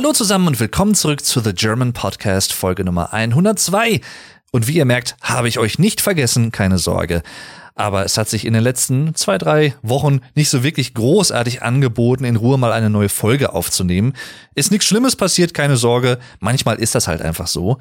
Hallo zusammen und willkommen zurück zu The German Podcast Folge Nummer 102. Und wie ihr merkt, habe ich euch nicht vergessen, keine Sorge. Aber es hat sich in den letzten zwei, drei Wochen nicht so wirklich großartig angeboten, in Ruhe mal eine neue Folge aufzunehmen. Ist nichts Schlimmes passiert, keine Sorge. Manchmal ist das halt einfach so.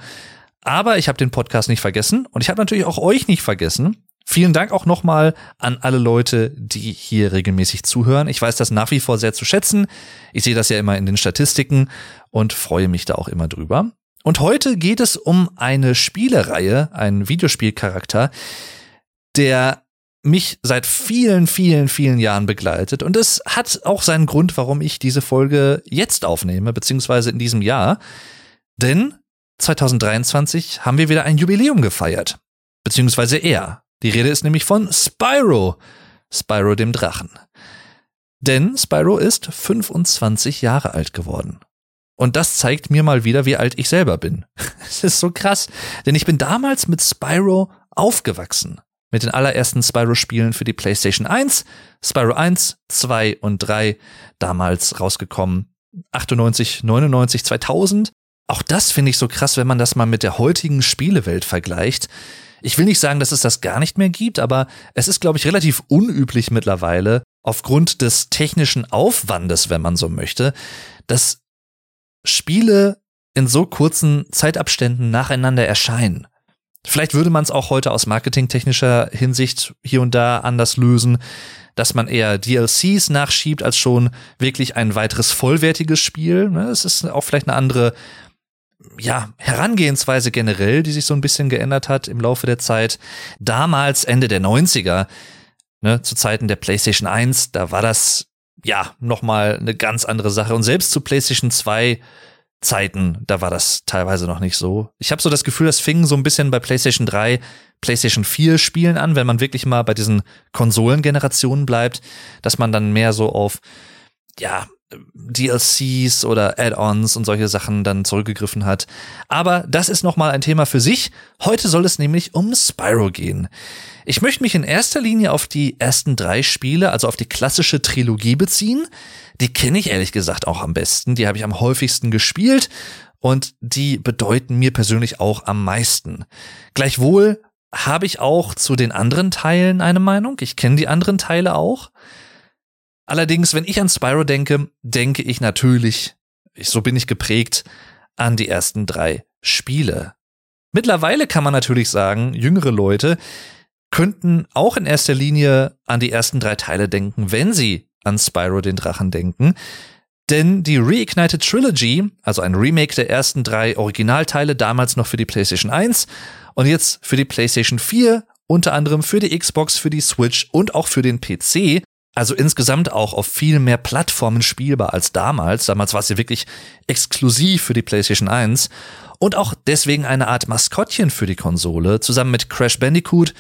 Aber ich habe den Podcast nicht vergessen und ich habe natürlich auch euch nicht vergessen. Vielen Dank auch nochmal an alle Leute, die hier regelmäßig zuhören. Ich weiß das nach wie vor sehr zu schätzen. Ich sehe das ja immer in den Statistiken und freue mich da auch immer drüber. Und heute geht es um eine Spielereihe, einen Videospielcharakter, der mich seit vielen, vielen, vielen Jahren begleitet. Und es hat auch seinen Grund, warum ich diese Folge jetzt aufnehme, beziehungsweise in diesem Jahr. Denn 2023 haben wir wieder ein Jubiläum gefeiert. Beziehungsweise er. Die Rede ist nämlich von Spyro. Spyro dem Drachen. Denn Spyro ist 25 Jahre alt geworden. Und das zeigt mir mal wieder, wie alt ich selber bin. Es ist so krass, denn ich bin damals mit Spyro aufgewachsen. Mit den allerersten Spyro-Spielen für die PlayStation 1, Spyro 1, 2 und 3, damals rausgekommen. 98, 99, 2000. Auch das finde ich so krass, wenn man das mal mit der heutigen Spielewelt vergleicht. Ich will nicht sagen, dass es das gar nicht mehr gibt, aber es ist, glaube ich, relativ unüblich mittlerweile, aufgrund des technischen Aufwandes, wenn man so möchte, dass Spiele in so kurzen Zeitabständen nacheinander erscheinen. Vielleicht würde man es auch heute aus marketingtechnischer Hinsicht hier und da anders lösen, dass man eher DLCs nachschiebt als schon wirklich ein weiteres vollwertiges Spiel. Ne, es ist auch vielleicht eine andere ja, Herangehensweise generell, die sich so ein bisschen geändert hat im Laufe der Zeit. Damals, Ende der 90er, ne, zu Zeiten der PlayStation 1, da war das ja nochmal eine ganz andere Sache. Und selbst zu PlayStation 2 Zeiten, da war das teilweise noch nicht so. Ich habe so das Gefühl, das fing so ein bisschen bei PlayStation 3, PlayStation 4 Spielen an, wenn man wirklich mal bei diesen Konsolengenerationen bleibt, dass man dann mehr so auf ja, DLCs oder Add-ons und solche Sachen dann zurückgegriffen hat. Aber das ist nochmal ein Thema für sich. Heute soll es nämlich um Spyro gehen. Ich möchte mich in erster Linie auf die ersten drei Spiele, also auf die klassische Trilogie beziehen. Die kenne ich ehrlich gesagt auch am besten. Die habe ich am häufigsten gespielt und die bedeuten mir persönlich auch am meisten. Gleichwohl habe ich auch zu den anderen Teilen eine Meinung. Ich kenne die anderen Teile auch. Allerdings, wenn ich an Spyro denke, denke ich natürlich, so bin ich geprägt, an die ersten drei Spiele. Mittlerweile kann man natürlich sagen, jüngere Leute könnten auch in erster Linie an die ersten drei Teile denken, wenn sie an Spyro den Drachen denken. Denn die Reignited Trilogy, also ein Remake der ersten drei Originalteile, damals noch für die PlayStation 1 und jetzt für die PlayStation 4, unter anderem für die Xbox, für die Switch und auch für den PC, also insgesamt auch auf viel mehr Plattformen spielbar als damals. Damals war ja wirklich exklusiv für die PlayStation 1 und auch deswegen eine Art Maskottchen für die Konsole, zusammen mit Crash Bandicoot,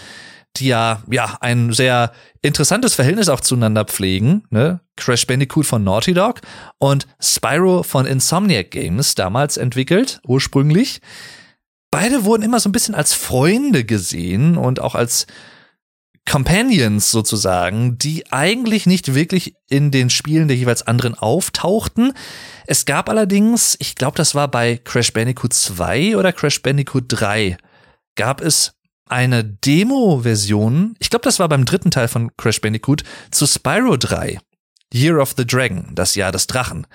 die ja, ja, ein sehr interessantes Verhältnis auch zueinander pflegen, ne? Crash Bandicoot von Naughty Dog und Spyro von Insomniac Games, damals entwickelt, ursprünglich. Beide wurden immer so ein bisschen als Freunde gesehen und auch als Companions sozusagen, die eigentlich nicht wirklich in den Spielen der jeweils anderen auftauchten. Es gab allerdings, ich glaube, das war bei Crash Bandicoot 2 oder Crash Bandicoot 3, gab es eine Demo-Version, ich glaube, das war beim dritten Teil von Crash Bandicoot, zu Spyro 3, Year of the Dragon, das Jahr des Drachen.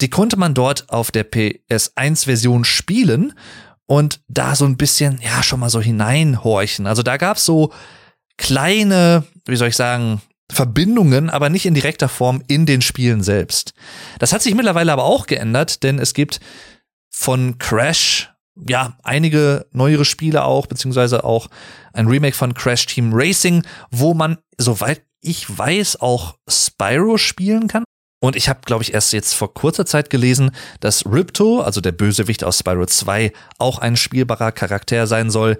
Die konnte man dort auf der PS1-Version spielen und da so ein bisschen, ja, schon mal so hineinhorchen. Also da gab's so kleine, wie soll ich sagen, Verbindungen, aber nicht in direkter Form in den Spielen selbst. Das hat sich mittlerweile aber auch geändert, denn es gibt von Crash ja einige neuere Spiele auch, beziehungsweise auch ein Remake von Crash Team Racing, wo man, soweit ich weiß, auch Spyro spielen kann. Und ich habe, glaube ich, erst jetzt vor kurzer Zeit gelesen, dass Ripto, also der Bösewicht aus Spyro 2, auch ein spielbarer Charakter sein soll.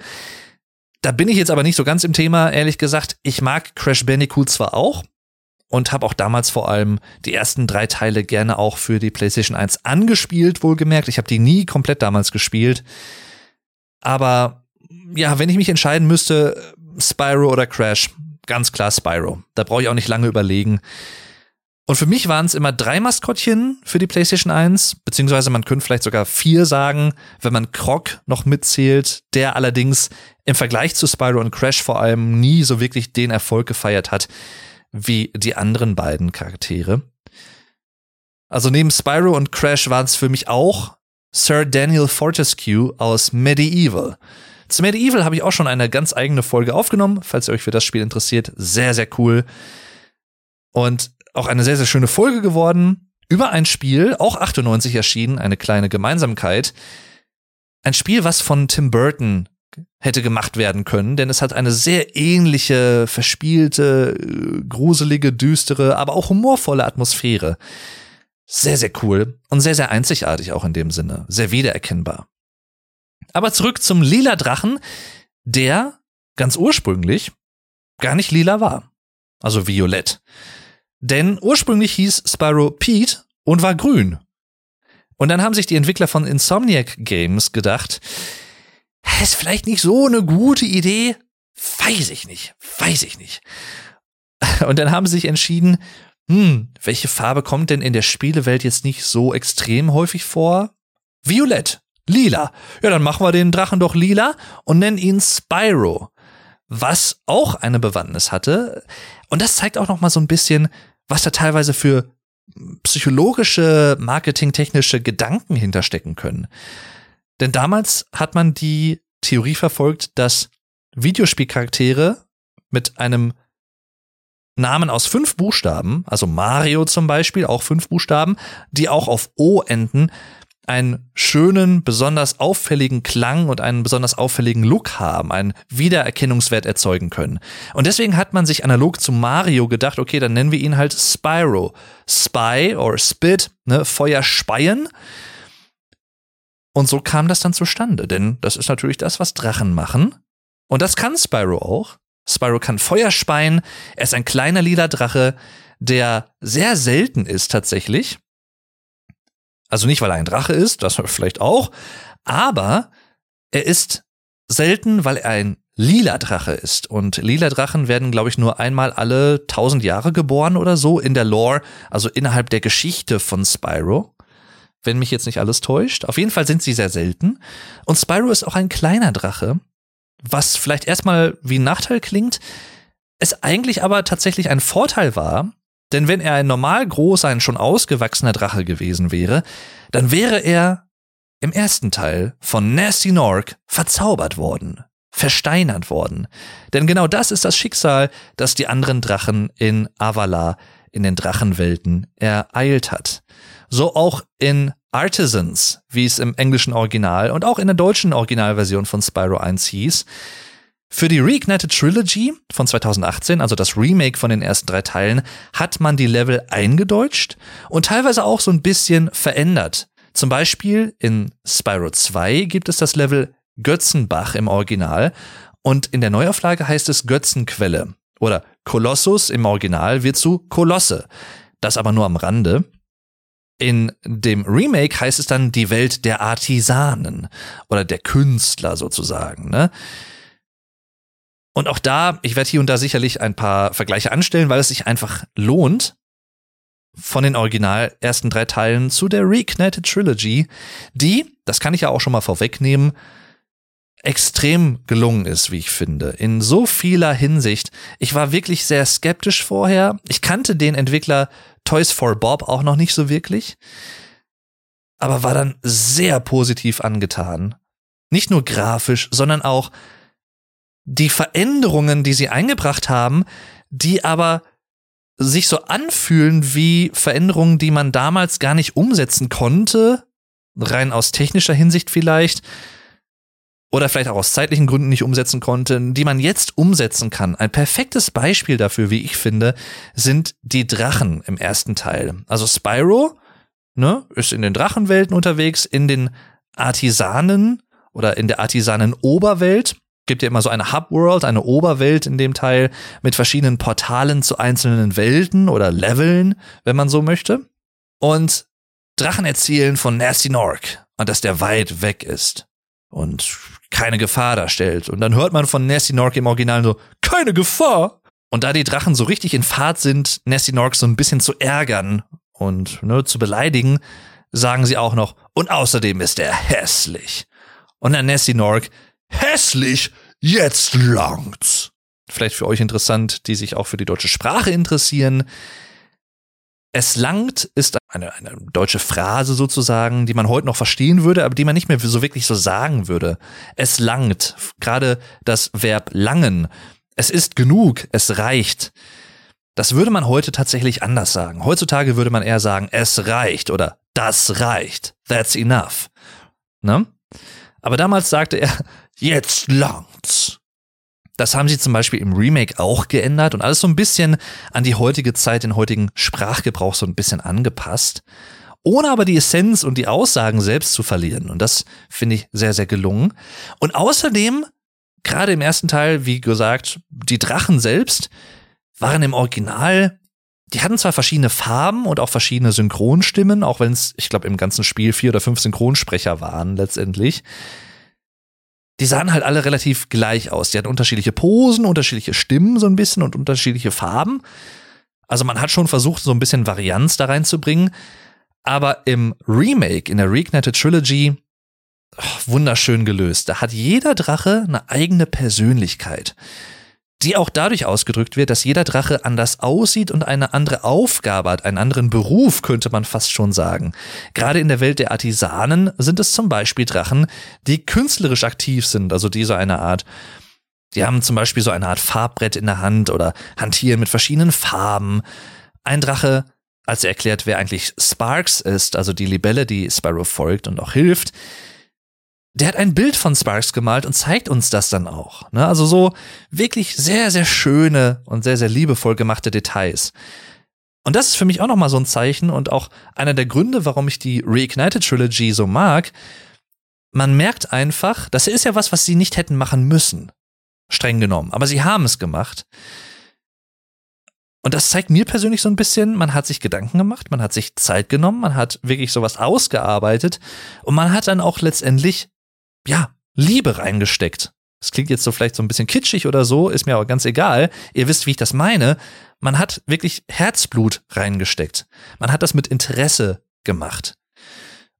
Da bin ich jetzt aber nicht so ganz im Thema, ehrlich gesagt. Ich mag Crash Bandicoot zwar auch und habe auch damals vor allem die ersten drei Teile gerne auch für die PlayStation 1 angespielt, wohlgemerkt. Ich habe die nie komplett damals gespielt. Aber ja, wenn ich mich entscheiden müsste, Spyro oder Crash, ganz klar Spyro. Da brauche ich auch nicht lange überlegen. Und für mich waren es immer drei Maskottchen für die PlayStation 1, beziehungsweise man könnte vielleicht sogar vier sagen, wenn man Croc noch mitzählt, der allerdings im Vergleich zu Spyro und Crash vor allem nie so wirklich den Erfolg gefeiert hat wie die anderen beiden Charaktere. Also neben Spyro und Crash waren es für mich auch Sir Daniel Fortescue aus Medieval. Zu Medieval habe ich auch schon eine ganz eigene Folge aufgenommen, falls ihr euch für das Spiel interessiert. Sehr, sehr cool. Und auch eine sehr, sehr schöne Folge geworden über ein Spiel, auch 98 erschienen, eine kleine Gemeinsamkeit. Ein Spiel, was von Tim Burton hätte gemacht werden können, denn es hat eine sehr ähnliche, verspielte, gruselige, düstere, aber auch humorvolle Atmosphäre. Sehr, sehr cool und sehr, sehr einzigartig auch in dem Sinne, sehr wiedererkennbar. Aber zurück zum lila Drachen, der ganz ursprünglich gar nicht lila war, also violett. Denn ursprünglich hieß Spyro Pete und war grün. Und dann haben sich die Entwickler von Insomniac Games gedacht, ist vielleicht nicht so eine gute Idee. Weiß ich nicht, weiß ich nicht. Und dann haben sie sich entschieden, hm, welche Farbe kommt denn in der Spielewelt jetzt nicht so extrem häufig vor? Violett, lila. Ja, dann machen wir den Drachen doch lila und nennen ihn Spyro. Was auch eine Bewandtnis hatte. Und das zeigt auch noch mal so ein bisschen, was da teilweise für psychologische, marketingtechnische Gedanken hinterstecken können. Denn damals hat man die Theorie verfolgt, dass Videospielcharaktere mit einem Namen aus fünf Buchstaben, also Mario zum Beispiel, auch fünf Buchstaben, die auch auf O enden, einen schönen, besonders auffälligen Klang und einen besonders auffälligen Look haben, einen Wiedererkennungswert erzeugen können. Und deswegen hat man sich analog zu Mario gedacht, okay, dann nennen wir ihn halt Spyro. Spy or Spit, ne, Feuer speien. Und so kam das dann zustande, denn das ist natürlich das, was Drachen machen. Und das kann Spyro auch. Spyro kann Feuer speien. Er ist ein kleiner lila Drache, der sehr selten ist tatsächlich. Also nicht, weil er ein Drache ist, das vielleicht auch, aber er ist selten, weil er ein lila Drache ist. Und lila Drachen werden, glaube ich, nur einmal alle tausend Jahre geboren oder so in der Lore, also innerhalb der Geschichte von Spyro. Wenn mich jetzt nicht alles täuscht. Auf jeden Fall sind sie sehr selten. Und Spyro ist auch ein kleiner Drache, was vielleicht erstmal wie ein Nachteil klingt, es eigentlich aber tatsächlich ein Vorteil war, denn wenn er ein normal großer, ein schon ausgewachsener Drache gewesen wäre, dann wäre er im ersten Teil von Nasty Nork verzaubert worden, versteinert worden. Denn genau das ist das Schicksal, das die anderen Drachen in Avala, in den Drachenwelten ereilt hat. So auch in Artisans, wie es im englischen Original und auch in der deutschen Originalversion von Spyro 1 hieß. Für die Reignited Trilogy von 2018, also das Remake von den ersten drei Teilen, hat man die Level eingedeutscht und teilweise auch so ein bisschen verändert. Zum Beispiel in Spyro 2 gibt es das Level Götzenbach im Original und in der Neuauflage heißt es Götzenquelle oder Kolossus im Original wird zu Kolosse. Das aber nur am Rande. In dem Remake heißt es dann die Welt der Artisanen oder der Künstler sozusagen. Ne? Und auch da, ich werde hier und da sicherlich ein paar Vergleiche anstellen, weil es sich einfach lohnt, von den original ersten drei Teilen zu der Reignited Trilogy, die, das kann ich ja auch schon mal vorwegnehmen, extrem gelungen ist, wie ich finde. In so vieler Hinsicht. Ich war wirklich sehr skeptisch vorher. Ich kannte den Entwickler Toys for Bob auch noch nicht so wirklich, aber war dann sehr positiv angetan. Nicht nur grafisch, sondern auch die Veränderungen, die sie eingebracht haben, die aber sich so anfühlen wie Veränderungen, die man damals gar nicht umsetzen konnte, rein aus technischer Hinsicht vielleicht, oder vielleicht auch aus zeitlichen Gründen nicht umsetzen konnte, die man jetzt umsetzen kann. Ein perfektes Beispiel dafür, wie ich finde, sind die Drachen im ersten Teil. Also Spyro ne, ist in den Drachenwelten unterwegs, in den Artisanen oder in der Artisanen-Oberwelt gibt ja immer so eine Hub-World, eine Oberwelt in dem Teil mit verschiedenen Portalen zu einzelnen Welten oder Leveln, wenn man so möchte. Und Drachen erzählen von Nasty Nork und dass der weit weg ist und keine Gefahr darstellt. Und dann hört man von Nasty Nork im Original so, keine Gefahr. Und da die Drachen so richtig in Fahrt sind, Nessie Nork so ein bisschen zu ärgern und ne, zu beleidigen, sagen sie auch noch, und außerdem ist er hässlich. Und dann Nessie Nork, hässlich? Jetzt langt's. Vielleicht für euch interessant, die sich auch für die deutsche Sprache interessieren. Es langt ist eine, eine deutsche Phrase sozusagen, die man heute noch verstehen würde, aber die man nicht mehr so wirklich so sagen würde. Es langt. Gerade das Verb langen. Es ist genug. Es reicht. Das würde man heute tatsächlich anders sagen. Heutzutage würde man eher sagen, es reicht oder das reicht. That's enough. Ne? Aber damals sagte er, jetzt langt's. Das haben sie zum Beispiel im Remake auch geändert und alles so ein bisschen an die heutige Zeit, den heutigen Sprachgebrauch so ein bisschen angepasst, ohne aber die Essenz und die Aussagen selbst zu verlieren. Und das finde ich sehr, sehr gelungen. Und außerdem, gerade im ersten Teil, wie gesagt, die Drachen selbst waren im Original die hatten zwar verschiedene Farben und auch verschiedene Synchronstimmen, auch wenn es, ich glaube, im ganzen Spiel vier oder fünf Synchronsprecher waren letztendlich die sahen halt alle relativ gleich aus. Die hatten unterschiedliche Posen, unterschiedliche Stimmen so ein bisschen und unterschiedliche Farben. Also man hat schon versucht, so ein bisschen Varianz da reinzubringen. Aber im Remake, in der Reignited Trilogy, wunderschön gelöst. Da hat jeder Drache eine eigene Persönlichkeit die auch dadurch ausgedrückt wird, dass jeder Drache anders aussieht und eine andere Aufgabe hat, einen anderen Beruf, könnte man fast schon sagen. Gerade in der Welt der Artisanen sind es zum Beispiel Drachen, die künstlerisch aktiv sind, also die so eine Art die haben zum Beispiel so eine Art Farbbrett in der Hand oder hantieren mit verschiedenen Farben. Ein Drache, als er erklärt, wer eigentlich Sparks ist, also die Libelle, die Spyro folgt und auch hilft, der hat ein Bild von Sparks gemalt und zeigt uns das dann auch. Ne? Also so wirklich sehr, sehr schöne und sehr, sehr liebevoll gemachte Details. Und das ist für mich auch nochmal so ein Zeichen und auch einer der Gründe, warum ich die Reignited Trilogy so mag. Man merkt einfach, das ist ja was, was sie nicht hätten machen müssen. Streng genommen. Aber sie haben es gemacht. Und das zeigt mir persönlich so ein bisschen, man hat sich Gedanken gemacht, man hat sich Zeit genommen, man hat wirklich sowas ausgearbeitet und man hat dann auch letztendlich ja, Liebe reingesteckt. Das klingt jetzt so vielleicht so ein bisschen kitschig oder so, ist mir aber ganz egal. Ihr wisst, wie ich das meine. Man hat wirklich Herzblut reingesteckt. Man hat das mit Interesse gemacht.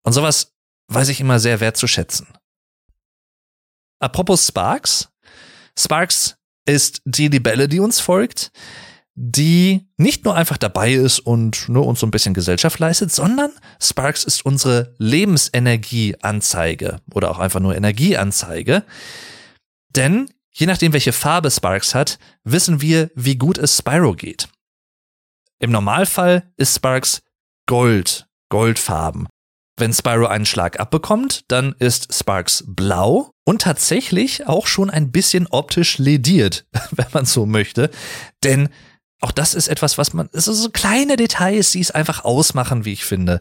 Und sowas weiß ich immer sehr wertzuschätzen. Apropos Sparks. Sparks ist die Libelle, die uns folgt die nicht nur einfach dabei ist und nur uns so ein bisschen Gesellschaft leistet, sondern Sparks ist unsere Lebensenergieanzeige oder auch einfach nur Energieanzeige. Denn je nachdem, welche Farbe Sparks hat, wissen wir, wie gut es Spyro geht. Im Normalfall ist Sparks Gold, Goldfarben. Wenn Spyro einen Schlag abbekommt, dann ist Sparks blau und tatsächlich auch schon ein bisschen optisch lediert, wenn man so möchte. Denn auch das ist etwas, was man, es sind so kleine Details, die es einfach ausmachen, wie ich finde.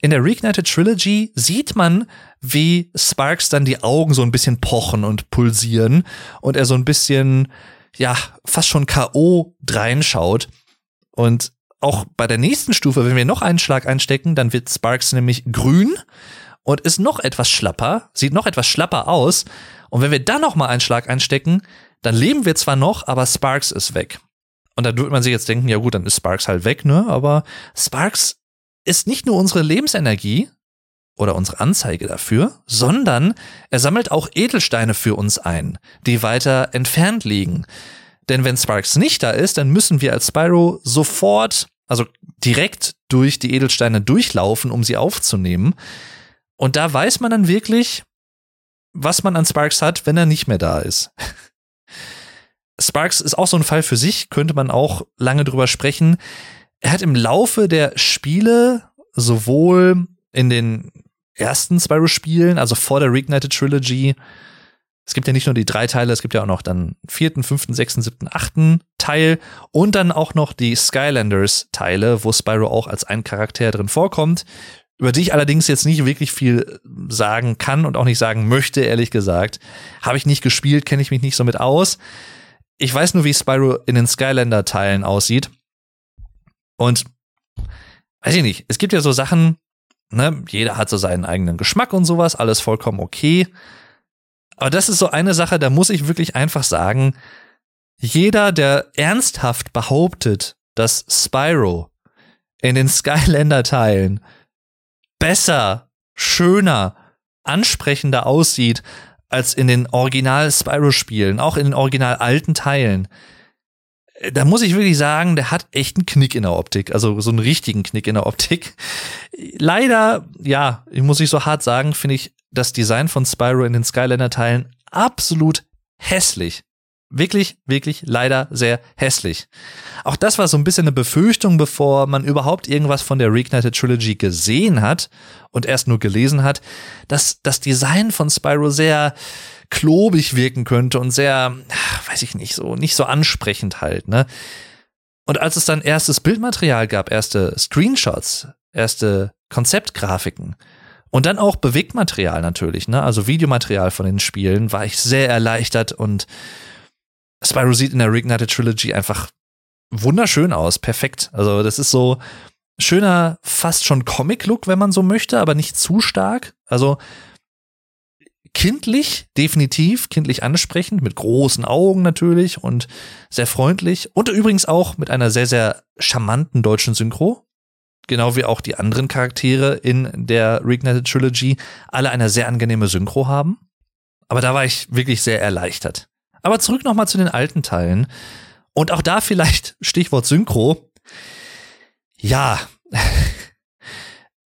In der Reignited Trilogy sieht man, wie Sparks dann die Augen so ein bisschen pochen und pulsieren und er so ein bisschen, ja, fast schon K.O. reinschaut. Und auch bei der nächsten Stufe, wenn wir noch einen Schlag einstecken, dann wird Sparks nämlich grün und ist noch etwas schlapper, sieht noch etwas schlapper aus. Und wenn wir dann noch mal einen Schlag einstecken, dann leben wir zwar noch, aber Sparks ist weg. Und da würde man sich jetzt denken, ja gut, dann ist Sparks halt weg, ne? Aber Sparks ist nicht nur unsere Lebensenergie oder unsere Anzeige dafür, sondern er sammelt auch Edelsteine für uns ein, die weiter entfernt liegen. Denn wenn Sparks nicht da ist, dann müssen wir als Spyro sofort, also direkt durch die Edelsteine durchlaufen, um sie aufzunehmen. Und da weiß man dann wirklich, was man an Sparks hat, wenn er nicht mehr da ist. Sparks ist auch so ein Fall für sich, könnte man auch lange drüber sprechen. Er hat im Laufe der Spiele sowohl in den ersten Spyro-Spielen, also vor der Reignited Trilogy, es gibt ja nicht nur die drei Teile, es gibt ja auch noch dann vierten, fünften, sechsten, siebten, achten Teil und dann auch noch die Skylanders-Teile, wo Spyro auch als ein Charakter drin vorkommt, über die ich allerdings jetzt nicht wirklich viel sagen kann und auch nicht sagen möchte, ehrlich gesagt. Habe ich nicht gespielt, kenne ich mich nicht so mit aus. Ich weiß nur, wie Spyro in den Skylander-Teilen aussieht. Und weiß ich nicht, es gibt ja so Sachen, ne, jeder hat so seinen eigenen Geschmack und sowas, alles vollkommen okay. Aber das ist so eine Sache, da muss ich wirklich einfach sagen, jeder, der ernsthaft behauptet, dass Spyro in den Skylander-Teilen besser, schöner, ansprechender aussieht als in den Original Spyro-Spielen, auch in den original alten Teilen, da muss ich wirklich sagen, der hat echt einen Knick in der Optik, also so einen richtigen Knick in der Optik. Leider, ja, ich muss ich so hart sagen, finde ich das Design von Spyro in den Skylander-Teilen absolut hässlich. Wirklich, wirklich leider sehr hässlich. Auch das war so ein bisschen eine Befürchtung, bevor man überhaupt irgendwas von der Reignited Trilogy gesehen hat und erst nur gelesen hat, dass das Design von Spyro sehr klobig wirken könnte und sehr, weiß ich nicht, so, nicht so ansprechend halt, ne? Und als es dann erstes Bildmaterial gab, erste Screenshots, erste Konzeptgrafiken, und dann auch Bewegtmaterial natürlich, ne? Also Videomaterial von den Spielen, war ich sehr erleichtert und Spyro sieht in der Reignited Trilogy einfach wunderschön aus, perfekt. Also das ist so schöner, fast schon Comic-Look, wenn man so möchte, aber nicht zu stark. Also kindlich, definitiv, kindlich ansprechend, mit großen Augen natürlich und sehr freundlich. Und übrigens auch mit einer sehr, sehr charmanten deutschen Synchro. Genau wie auch die anderen Charaktere in der Reignited Trilogy alle eine sehr angenehme Synchro haben. Aber da war ich wirklich sehr erleichtert. Aber zurück nochmal zu den alten Teilen. Und auch da vielleicht Stichwort Synchro. Ja.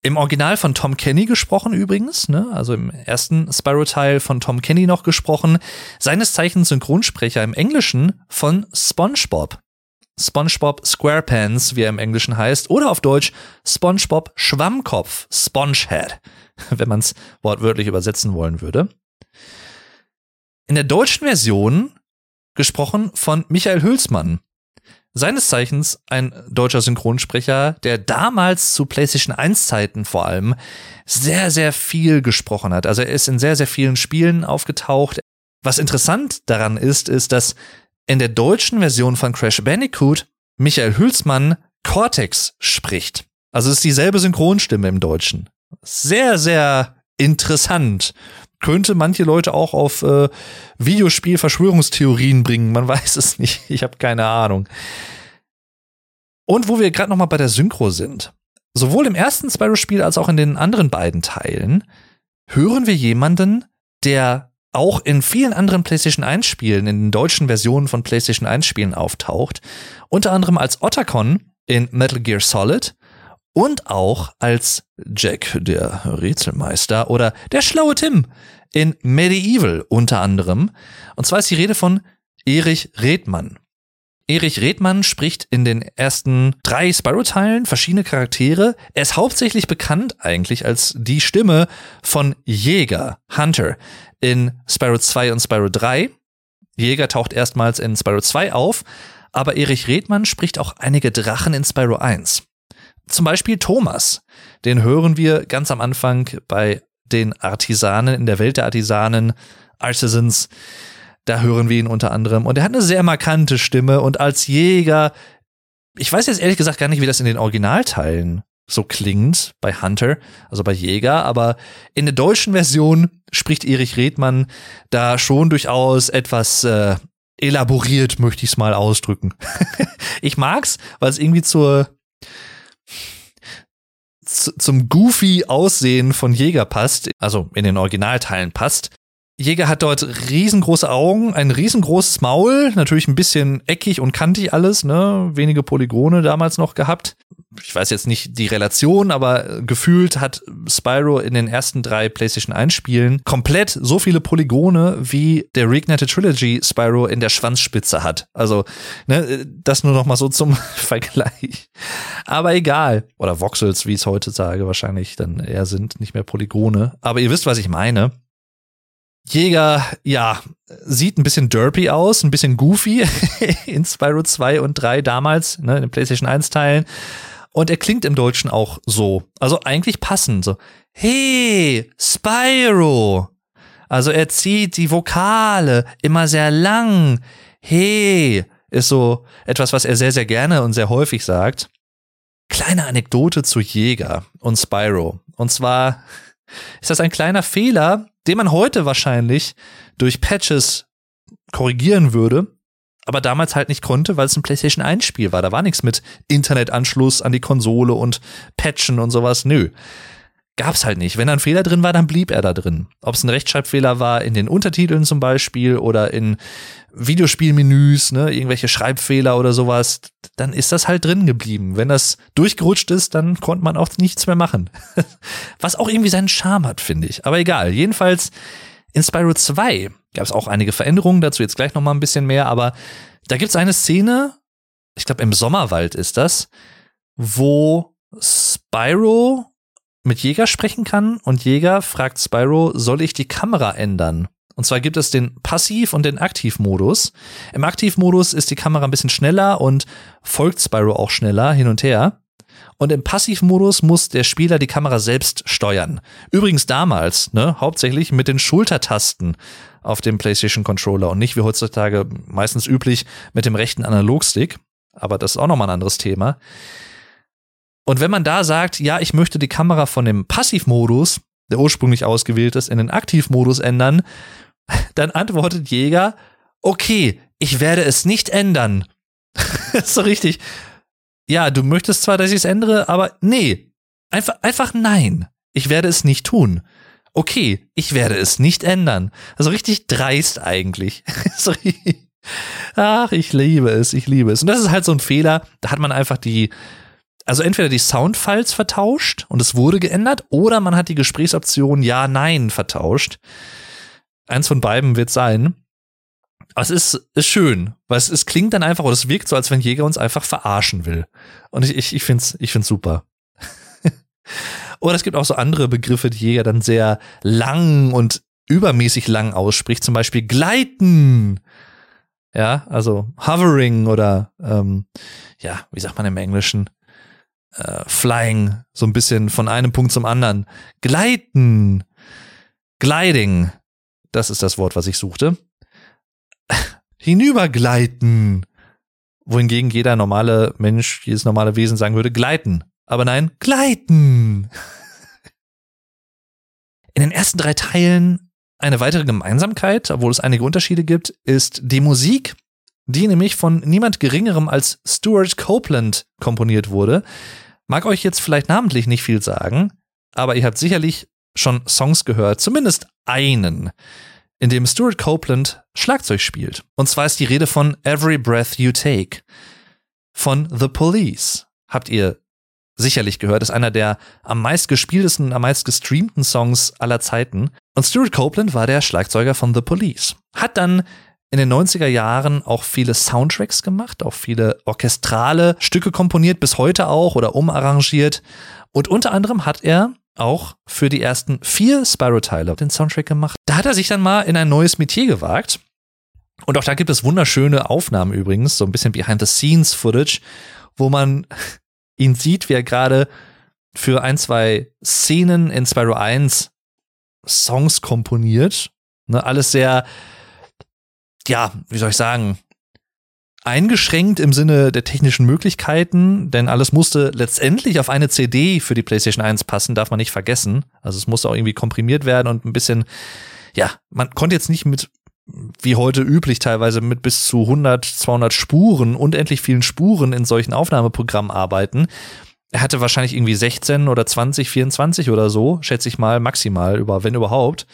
Im Original von Tom Kenny gesprochen übrigens, ne? also im ersten Spyro-Teil von Tom Kenny noch gesprochen, seines Zeichens Synchronsprecher im Englischen von SpongeBob. SpongeBob SquarePants, wie er im Englischen heißt, oder auf Deutsch SpongeBob Schwammkopf, Spongehead, wenn man es wortwörtlich übersetzen wollen würde. In der deutschen Version gesprochen von Michael Hülsmann. Seines Zeichens ein deutscher Synchronsprecher, der damals zu PlayStation 1 Zeiten vor allem sehr, sehr viel gesprochen hat. Also er ist in sehr, sehr vielen Spielen aufgetaucht. Was interessant daran ist, ist, dass in der deutschen Version von Crash Bandicoot Michael Hülsmann Cortex spricht. Also es ist dieselbe Synchronstimme im Deutschen. Sehr, sehr interessant könnte manche Leute auch auf äh, Videospiel-Verschwörungstheorien bringen. Man weiß es nicht. Ich habe keine Ahnung. Und wo wir gerade noch mal bei der Synchro sind. Sowohl im ersten Spyro-Spiel als auch in den anderen beiden Teilen hören wir jemanden, der auch in vielen anderen PlayStation 1 Spielen, in den deutschen Versionen von PlayStation 1 Spielen auftaucht. Unter anderem als Otacon in Metal Gear Solid und auch als Jack, der Rätselmeister oder der schlaue Tim in Medieval unter anderem. Und zwar ist die Rede von Erich Redmann. Erich Redmann spricht in den ersten drei Spyro-Teilen verschiedene Charaktere. Er ist hauptsächlich bekannt eigentlich als die Stimme von Jäger, Hunter, in Spyro 2 und Spyro 3. Jäger taucht erstmals in Spyro 2 auf, aber Erich Redmann spricht auch einige Drachen in Spyro 1. Zum Beispiel Thomas. Den hören wir ganz am Anfang bei den Artisanen, in der Welt der Artisanen, Artisans. Da hören wir ihn unter anderem. Und er hat eine sehr markante Stimme und als Jäger, ich weiß jetzt ehrlich gesagt gar nicht, wie das in den Originalteilen so klingt bei Hunter, also bei Jäger, aber in der deutschen Version spricht Erich Redmann da schon durchaus etwas äh, elaboriert, möchte ich es mal ausdrücken. ich mag's, weil es irgendwie zur zum goofy Aussehen von Jäger passt, also in den Originalteilen passt. Jäger hat dort riesengroße Augen, ein riesengroßes Maul, natürlich ein bisschen eckig und kantig alles, ne? Wenige Polygone damals noch gehabt. Ich weiß jetzt nicht die Relation, aber gefühlt hat Spyro in den ersten drei PlayStation 1 Spielen komplett so viele Polygone, wie der Reignited Trilogy Spyro in der Schwanzspitze hat. Also, ne, das nur noch mal so zum Vergleich. Aber egal. Oder Voxels, wie es heutzutage wahrscheinlich dann eher sind, nicht mehr Polygone. Aber ihr wisst, was ich meine. Jäger, ja, sieht ein bisschen derpy aus, ein bisschen goofy in Spyro 2 und 3 damals, ne, in den PlayStation 1 Teilen. Und er klingt im Deutschen auch so. Also eigentlich passend. So, hey, Spyro. Also er zieht die Vokale immer sehr lang. Hey, ist so etwas, was er sehr, sehr gerne und sehr häufig sagt. Kleine Anekdote zu Jäger und Spyro. Und zwar ist das ein kleiner Fehler, den man heute wahrscheinlich durch Patches korrigieren würde. aber damals halt nicht konnte, weil es ein PlayStation 1 Spiel war. Da war nichts mit Internetanschluss an die Konsole und Patchen und sowas. Nö. Gab's halt nicht. Wenn da ein Fehler drin war, dann blieb er da drin. Ob es ein Rechtschreibfehler war in den Untertiteln zum Beispiel oder in Videospielmenüs, ne, irgendwelche Schreibfehler oder sowas, dann ist das halt drin geblieben. Wenn das durchgerutscht ist, dann konnte man auch nichts mehr machen. Was auch irgendwie seinen Charme hat, finde ich. Aber egal. Jedenfalls in Spyro 2 gab es auch einige Veränderungen, dazu jetzt gleich noch mal ein bisschen mehr, aber da gibt's eine Szene, ich glaube im Sommerwald ist das, wo Spyro mit Jäger sprechen kann und Jäger fragt Spyro, soll ich die Kamera ändern? Und zwar gibt es den Passiv- und den Aktivmodus. Im Aktivmodus ist die Kamera ein bisschen schneller und folgt Spyro auch schneller hin und her. Und im Passivmodus muss der Spieler die Kamera selbst steuern. Übrigens damals, ne, hauptsächlich mit den Schultertasten auf dem PlayStation Controller und nicht wie heutzutage meistens üblich mit dem rechten Analogstick. Aber das ist auch nochmal ein anderes Thema. Und wenn man da sagt, ja, ich möchte die Kamera von dem Passivmodus, der ursprünglich ausgewählt ist, in den Aktivmodus ändern, dann antwortet Jäger, okay, ich werde es nicht ändern. so richtig. Ja, du möchtest zwar, dass ich es ändere, aber nee. Einfach, einfach nein. Ich werde es nicht tun. Okay, ich werde es nicht ändern. Also richtig dreist eigentlich. Ach, ich liebe es, ich liebe es. Und das ist halt so ein Fehler. Da hat man einfach die, also entweder die Soundfiles vertauscht und es wurde geändert, oder man hat die Gesprächsoption Ja, Nein vertauscht. Eins von beiden wird sein. Aber es ist, ist schön, weil es, es klingt dann einfach, oder es wirkt so, als wenn Jäger uns einfach verarschen will. Und ich, ich, ich finde es ich find's super. oder es gibt auch so andere Begriffe, die Jäger dann sehr lang und übermäßig lang ausspricht, zum Beispiel gleiten. Ja, also hovering oder ähm, ja, wie sagt man im Englischen? Äh, flying, so ein bisschen von einem Punkt zum anderen. Gleiten. Gliding. Das ist das Wort, was ich suchte. Hinübergleiten. Wohingegen jeder normale Mensch, jedes normale Wesen sagen würde, gleiten. Aber nein, gleiten. In den ersten drei Teilen eine weitere Gemeinsamkeit, obwohl es einige Unterschiede gibt, ist die Musik, die nämlich von niemand Geringerem als Stuart Copeland komponiert wurde. Mag euch jetzt vielleicht namentlich nicht viel sagen, aber ihr habt sicherlich schon Songs gehört, zumindest einen, in dem Stuart Copeland Schlagzeug spielt. Und zwar ist die Rede von Every Breath You Take von The Police. Habt ihr sicherlich gehört, ist einer der am meist gespieltesten, am meist gestreamten Songs aller Zeiten. Und Stuart Copeland war der Schlagzeuger von The Police. Hat dann in den 90er Jahren auch viele Soundtracks gemacht, auch viele orchestrale Stücke komponiert, bis heute auch oder umarrangiert. Und unter anderem hat er auch für die ersten vier Spyro-Teile den Soundtrack gemacht. Da hat er sich dann mal in ein neues Metier gewagt. Und auch da gibt es wunderschöne Aufnahmen übrigens, so ein bisschen Behind-the-Scenes-Footage, wo man ihn sieht, wie er gerade für ein, zwei Szenen in Spyro 1 Songs komponiert. Ne, alles sehr, ja, wie soll ich sagen, eingeschränkt im Sinne der technischen Möglichkeiten, denn alles musste letztendlich auf eine CD für die PlayStation 1 passen, darf man nicht vergessen. Also es musste auch irgendwie komprimiert werden und ein bisschen, ja, man konnte jetzt nicht mit, wie heute üblich teilweise, mit bis zu 100, 200 Spuren, unendlich vielen Spuren in solchen Aufnahmeprogrammen arbeiten. Er hatte wahrscheinlich irgendwie 16 oder 20, 24 oder so, schätze ich mal, maximal, über, wenn überhaupt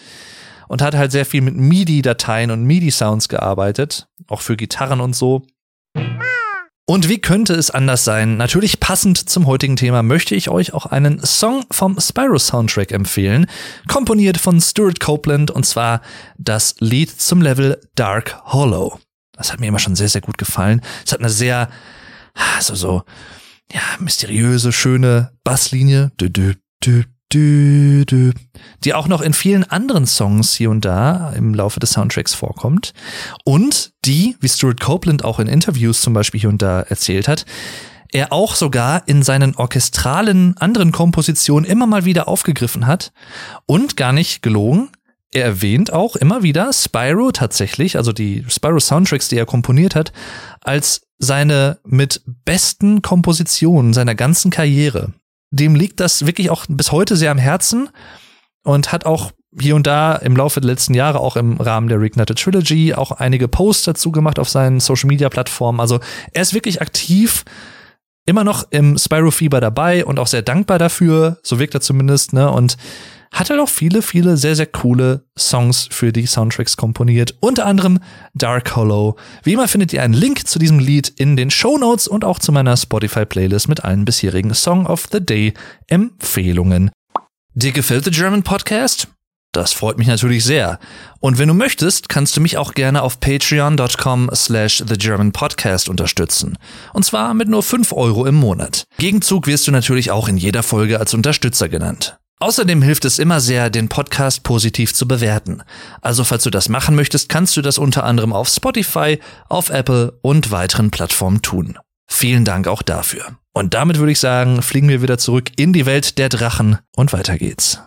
und hat halt sehr viel mit MIDI-Dateien und MIDI-Sounds gearbeitet, auch für Gitarren und so. Und wie könnte es anders sein? Natürlich passend zum heutigen Thema möchte ich euch auch einen Song vom Spyro Soundtrack empfehlen, komponiert von Stuart Copeland und zwar das Lied zum Level Dark Hollow. Das hat mir immer schon sehr, sehr gut gefallen. Es hat eine sehr, also so, ja, mysteriöse, schöne Basslinie. Dü, dü, dü, dü, dü, die auch noch in vielen anderen Songs hier und da im Laufe des Soundtracks vorkommt. Und die, wie Stuart Copeland auch in Interviews zum Beispiel hier und da erzählt hat, er auch sogar in seinen orchestralen anderen Kompositionen immer mal wieder aufgegriffen hat. Und gar nicht gelogen. Er erwähnt auch immer wieder Spyro tatsächlich, also die Spyro Soundtracks, die er komponiert hat, als seine mit besten Kompositionen seiner ganzen Karriere dem liegt das wirklich auch bis heute sehr am Herzen und hat auch hier und da im Laufe der letzten Jahre auch im Rahmen der Reignited Trilogy auch einige Posts dazu gemacht auf seinen Social Media Plattformen. Also er ist wirklich aktiv, immer noch im Spyro-Fieber dabei und auch sehr dankbar dafür, so wirkt er zumindest, ne? Und hat halt auch viele, viele sehr, sehr coole Songs für die Soundtracks komponiert. Unter anderem Dark Hollow. Wie immer findet ihr einen Link zu diesem Lied in den Show Notes und auch zu meiner Spotify-Playlist mit allen bisherigen Song of the Day Empfehlungen. Dir gefällt der German Podcast? Das freut mich natürlich sehr. Und wenn du möchtest, kannst du mich auch gerne auf patreon.com slash thegermanpodcast unterstützen. Und zwar mit nur 5 Euro im Monat. Gegenzug wirst du natürlich auch in jeder Folge als Unterstützer genannt. Außerdem hilft es immer sehr, den Podcast positiv zu bewerten. Also falls du das machen möchtest, kannst du das unter anderem auf Spotify, auf Apple und weiteren Plattformen tun. Vielen Dank auch dafür. Und damit würde ich sagen, fliegen wir wieder zurück in die Welt der Drachen und weiter geht's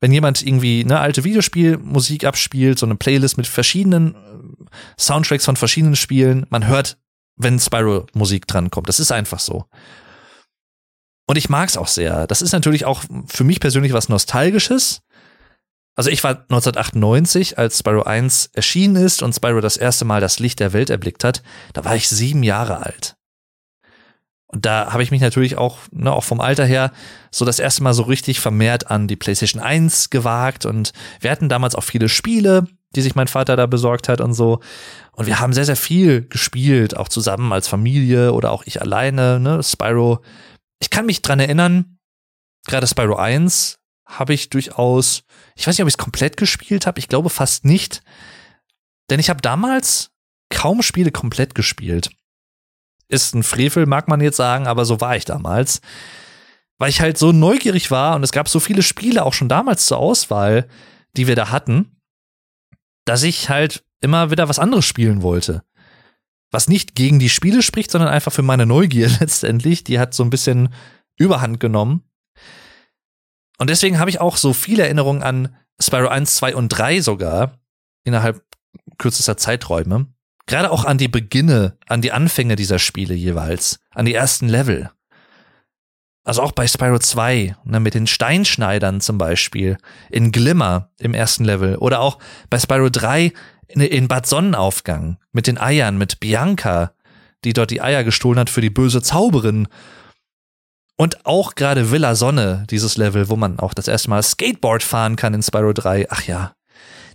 wenn jemand irgendwie eine alte Videospielmusik abspielt, so eine Playlist mit verschiedenen äh, Soundtracks von verschiedenen Spielen, man hört, wenn Spyro-Musik drankommt. Das ist einfach so. Und ich mag's auch sehr. Das ist natürlich auch für mich persönlich was Nostalgisches. Also ich war 1998, als Spyro 1 erschienen ist und Spyro das erste Mal das Licht der Welt erblickt hat. Da war ich sieben Jahre alt. Und da habe ich mich natürlich auch, ne, auch vom Alter her, so das erste Mal so richtig vermehrt an die PlayStation 1 gewagt. Und wir hatten damals auch viele Spiele, die sich mein Vater da besorgt hat und so. Und wir haben sehr, sehr viel gespielt, auch zusammen als Familie oder auch ich alleine, ne, Spyro. Ich kann mich dran erinnern, gerade Spyro 1 habe ich durchaus, ich weiß nicht, ob ich es komplett gespielt habe, ich glaube fast nicht. Denn ich habe damals kaum Spiele komplett gespielt. Ist ein Frevel, mag man jetzt sagen, aber so war ich damals. Weil ich halt so neugierig war und es gab so viele Spiele auch schon damals zur Auswahl, die wir da hatten, dass ich halt immer wieder was anderes spielen wollte. Was nicht gegen die Spiele spricht, sondern einfach für meine Neugier letztendlich. Die hat so ein bisschen Überhand genommen. Und deswegen habe ich auch so viele Erinnerungen an Spyro 1, 2 und 3 sogar innerhalb kürzester Zeiträume. Gerade auch an die Beginne, an die Anfänge dieser Spiele jeweils, an die ersten Level. Also auch bei Spyro 2, ne, mit den Steinschneidern zum Beispiel, in Glimmer im ersten Level oder auch bei Spyro 3 in, in Bad Sonnenaufgang mit den Eiern, mit Bianca, die dort die Eier gestohlen hat für die böse Zauberin. Und auch gerade Villa Sonne, dieses Level, wo man auch das erste Mal Skateboard fahren kann in Spyro 3. Ach ja,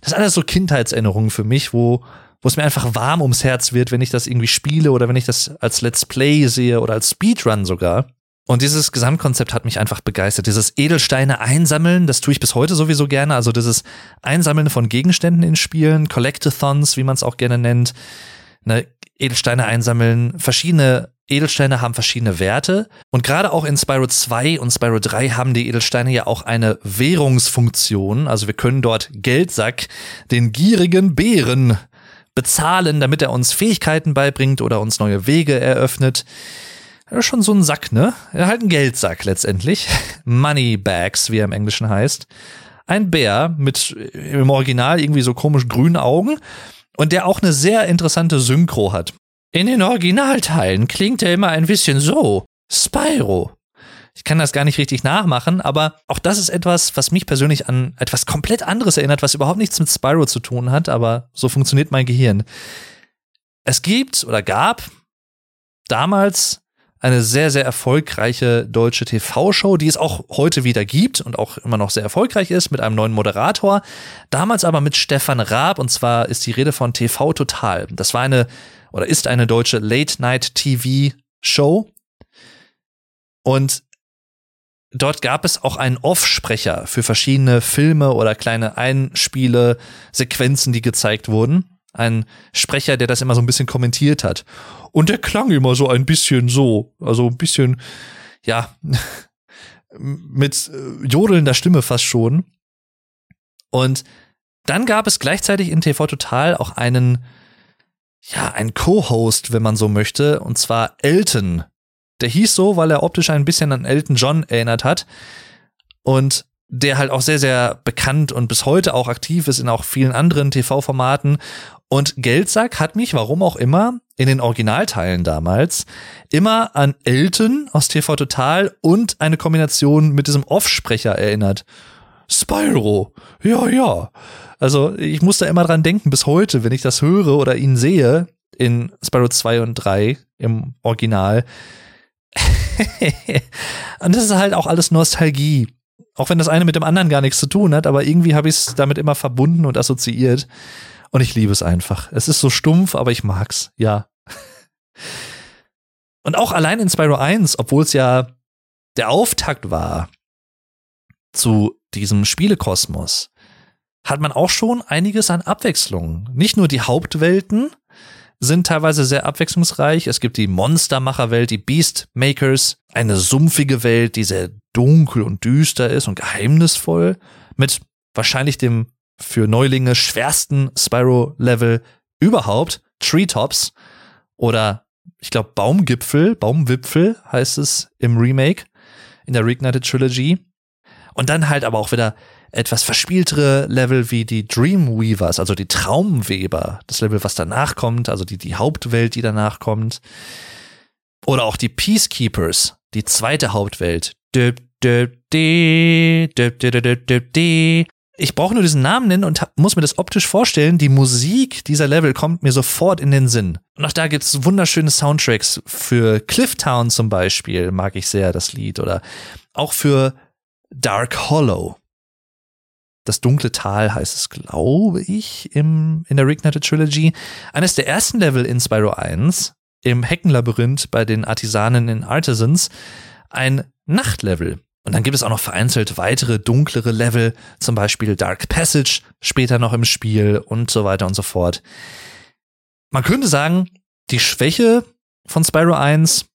das ist alles so Kindheitserinnerungen für mich, wo wo es mir einfach warm ums Herz wird, wenn ich das irgendwie spiele oder wenn ich das als Let's Play sehe oder als Speedrun sogar. Und dieses Gesamtkonzept hat mich einfach begeistert. Dieses Edelsteine einsammeln, das tue ich bis heute sowieso gerne. Also dieses Einsammeln von Gegenständen in Spielen, Collectathons, wie man es auch gerne nennt. Ne, Edelsteine einsammeln, verschiedene Edelsteine haben verschiedene Werte. Und gerade auch in Spyro 2 und Spyro 3 haben die Edelsteine ja auch eine Währungsfunktion. Also wir können dort Geldsack den gierigen Bären bezahlen, damit er uns Fähigkeiten beibringt oder uns neue Wege eröffnet. Schon so ein Sack, ne? Halt ein Geldsack letztendlich. Money Bags, wie er im Englischen heißt. Ein Bär mit im Original irgendwie so komisch grünen Augen und der auch eine sehr interessante Synchro hat. In den Originalteilen klingt er immer ein bisschen so. Spyro. Ich kann das gar nicht richtig nachmachen, aber auch das ist etwas, was mich persönlich an etwas komplett anderes erinnert, was überhaupt nichts mit Spyro zu tun hat, aber so funktioniert mein Gehirn. Es gibt oder gab damals eine sehr, sehr erfolgreiche deutsche TV-Show, die es auch heute wieder gibt und auch immer noch sehr erfolgreich ist mit einem neuen Moderator. Damals aber mit Stefan Raab und zwar ist die Rede von TV Total. Das war eine oder ist eine deutsche Late-Night-TV-Show. Und dort gab es auch einen Off-Sprecher für verschiedene Filme oder kleine Einspiele, Sequenzen, die gezeigt wurden. Ein Sprecher, der das immer so ein bisschen kommentiert hat. Und der klang immer so ein bisschen so, also ein bisschen, ja, mit äh, jodelnder Stimme fast schon. Und dann gab es gleichzeitig in TV Total auch einen, ja, einen Co-Host, wenn man so möchte, und zwar Elton der hieß so, weil er optisch ein bisschen an Elton John erinnert hat. Und der halt auch sehr, sehr bekannt und bis heute auch aktiv ist in auch vielen anderen TV-Formaten. Und Geldsack hat mich, warum auch immer, in den Originalteilen damals, immer an Elton aus TV Total und eine Kombination mit diesem Offsprecher erinnert. Spyro. Ja, ja. Also ich muss da immer dran denken bis heute, wenn ich das höre oder ihn sehe in Spyro 2 und 3 im Original. und das ist halt auch alles Nostalgie. Auch wenn das eine mit dem anderen gar nichts zu tun hat, aber irgendwie habe ich es damit immer verbunden und assoziiert. Und ich liebe es einfach. Es ist so stumpf, aber ich mag's, ja. Und auch allein in Spyro 1, obwohl es ja der Auftakt war zu diesem Spielekosmos, hat man auch schon einiges an Abwechslung. Nicht nur die Hauptwelten sind teilweise sehr abwechslungsreich. Es gibt die Monstermacherwelt, die Beastmakers, eine sumpfige Welt, die sehr dunkel und düster ist und geheimnisvoll, mit wahrscheinlich dem für Neulinge schwersten Spyro-Level überhaupt, Treetops oder ich glaube Baumgipfel, Baumwipfel heißt es im Remake in der Reignited Trilogy. Und dann halt aber auch wieder etwas verspieltere Level wie die Dreamweavers, also die Traumweber, das Level, was danach kommt, also die, die Hauptwelt, die danach kommt. Oder auch die Peacekeepers, die zweite Hauptwelt. Ich brauche nur diesen Namen nennen und muss mir das optisch vorstellen. Die Musik dieser Level kommt mir sofort in den Sinn. Und auch da gibt's wunderschöne Soundtracks. Für Clifftown zum Beispiel mag ich sehr das Lied. Oder auch für Dark Hollow. Das dunkle Tal heißt es, glaube ich, im, in der Reignited Trilogy. Eines der ersten Level in Spyro 1, im Heckenlabyrinth bei den Artisanen in Artisans, ein Nachtlevel. Und dann gibt es auch noch vereinzelt weitere dunklere Level, zum Beispiel Dark Passage später noch im Spiel und so weiter und so fort. Man könnte sagen, die Schwäche von Spyro 1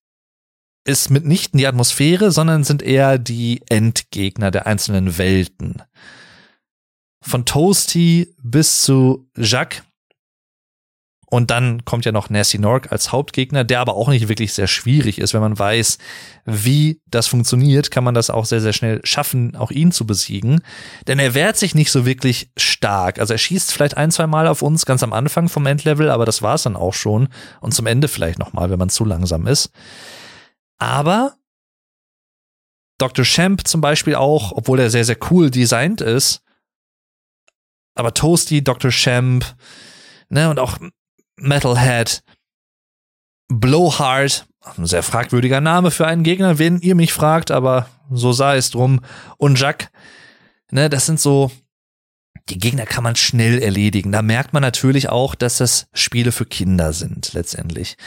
ist mitnichten die Atmosphäre, sondern sind eher die Endgegner der einzelnen Welten von Toasty bis zu Jacques. Und dann kommt ja noch Nasty Nork als Hauptgegner, der aber auch nicht wirklich sehr schwierig ist. Wenn man weiß, wie das funktioniert, kann man das auch sehr, sehr schnell schaffen, auch ihn zu besiegen. Denn er wehrt sich nicht so wirklich stark. Also er schießt vielleicht ein, zwei Mal auf uns ganz am Anfang vom Endlevel, aber das war's dann auch schon. Und zum Ende vielleicht nochmal, wenn man zu langsam ist. Aber Dr. Champ zum Beispiel auch, obwohl er sehr, sehr cool designt ist, aber Toasty, Dr. Champ, ne, und auch Metalhead, Blowhard, ein sehr fragwürdiger Name für einen Gegner, wenn ihr mich fragt, aber so sei es drum. Und Jack, ne, das sind so, die Gegner kann man schnell erledigen. Da merkt man natürlich auch, dass das Spiele für Kinder sind, letztendlich.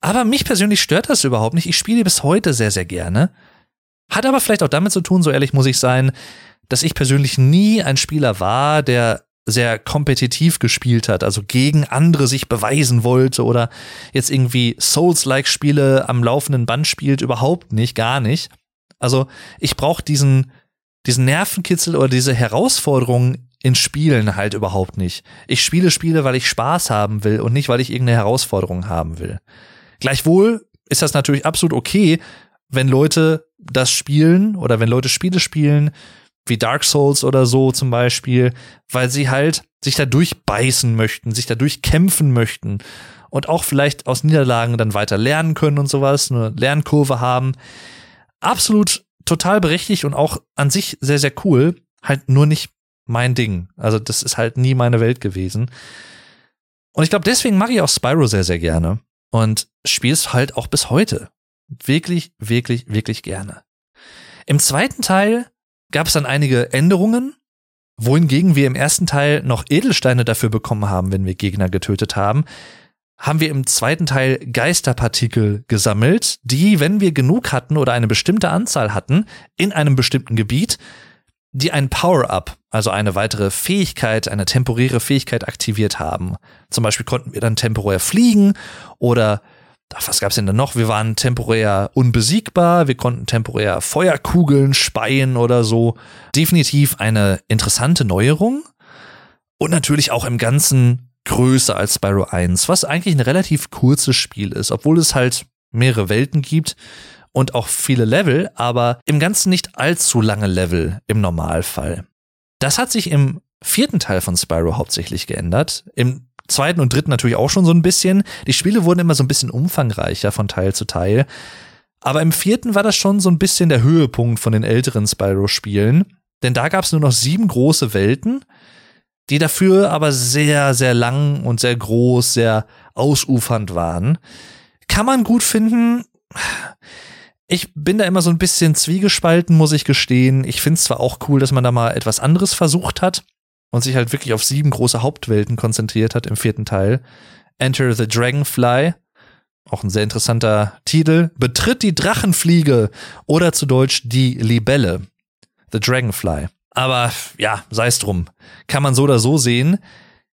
Aber mich persönlich stört das überhaupt nicht. Ich spiele bis heute sehr, sehr gerne. Hat aber vielleicht auch damit zu tun, so ehrlich muss ich sein, dass ich persönlich nie ein Spieler war, der sehr kompetitiv gespielt hat, also gegen andere sich beweisen wollte oder jetzt irgendwie Souls-like Spiele am laufenden Band spielt, überhaupt nicht, gar nicht. Also ich brauche diesen, diesen Nervenkitzel oder diese Herausforderung in Spielen halt überhaupt nicht. Ich spiele Spiele, weil ich Spaß haben will und nicht, weil ich irgendeine Herausforderung haben will. Gleichwohl ist das natürlich absolut okay, wenn Leute das spielen oder wenn Leute Spiele spielen, wie Dark Souls oder so zum Beispiel, weil sie halt sich da durchbeißen möchten, sich da durchkämpfen möchten und auch vielleicht aus Niederlagen dann weiter lernen können und sowas, eine Lernkurve haben. Absolut total berechtigt und auch an sich sehr, sehr cool. Halt nur nicht mein Ding. Also das ist halt nie meine Welt gewesen. Und ich glaube, deswegen mag ich auch Spyro sehr, sehr gerne. Und spiele es halt auch bis heute. Wirklich, wirklich, wirklich gerne. Im zweiten Teil gab es dann einige Änderungen, wohingegen wir im ersten Teil noch Edelsteine dafür bekommen haben, wenn wir Gegner getötet haben, haben wir im zweiten Teil Geisterpartikel gesammelt, die, wenn wir genug hatten oder eine bestimmte Anzahl hatten, in einem bestimmten Gebiet, die ein Power-up, also eine weitere Fähigkeit, eine temporäre Fähigkeit aktiviert haben. Zum Beispiel konnten wir dann temporär fliegen oder was gab's denn da noch? Wir waren temporär unbesiegbar, wir konnten temporär Feuerkugeln speien oder so. Definitiv eine interessante Neuerung. Und natürlich auch im Ganzen größer als Spyro 1, was eigentlich ein relativ kurzes Spiel ist, obwohl es halt mehrere Welten gibt und auch viele Level, aber im Ganzen nicht allzu lange Level im Normalfall. Das hat sich im vierten Teil von Spyro hauptsächlich geändert. Im zweiten und dritten natürlich auch schon so ein bisschen. Die Spiele wurden immer so ein bisschen umfangreicher von Teil zu Teil. Aber im vierten war das schon so ein bisschen der Höhepunkt von den älteren Spyro-Spielen. Denn da gab es nur noch sieben große Welten, die dafür aber sehr, sehr lang und sehr groß, sehr ausufernd waren. Kann man gut finden. Ich bin da immer so ein bisschen zwiegespalten, muss ich gestehen. Ich finde es zwar auch cool, dass man da mal etwas anderes versucht hat und sich halt wirklich auf sieben große Hauptwelten konzentriert hat im vierten Teil. Enter the Dragonfly, auch ein sehr interessanter Titel. Betritt die Drachenfliege oder zu Deutsch die Libelle. The Dragonfly. Aber ja, sei es drum. Kann man so oder so sehen.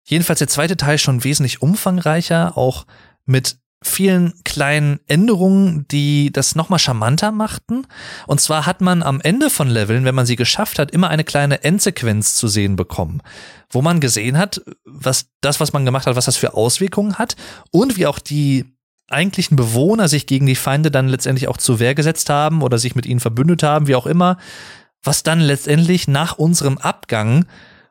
Jedenfalls der zweite Teil schon wesentlich umfangreicher, auch mit vielen kleinen Änderungen, die das nochmal charmanter machten. Und zwar hat man am Ende von Leveln, wenn man sie geschafft hat, immer eine kleine Endsequenz zu sehen bekommen, wo man gesehen hat, was das, was man gemacht hat, was das für Auswirkungen hat und wie auch die eigentlichen Bewohner sich gegen die Feinde dann letztendlich auch zur Wehr gesetzt haben oder sich mit ihnen verbündet haben, wie auch immer, was dann letztendlich nach unserem Abgang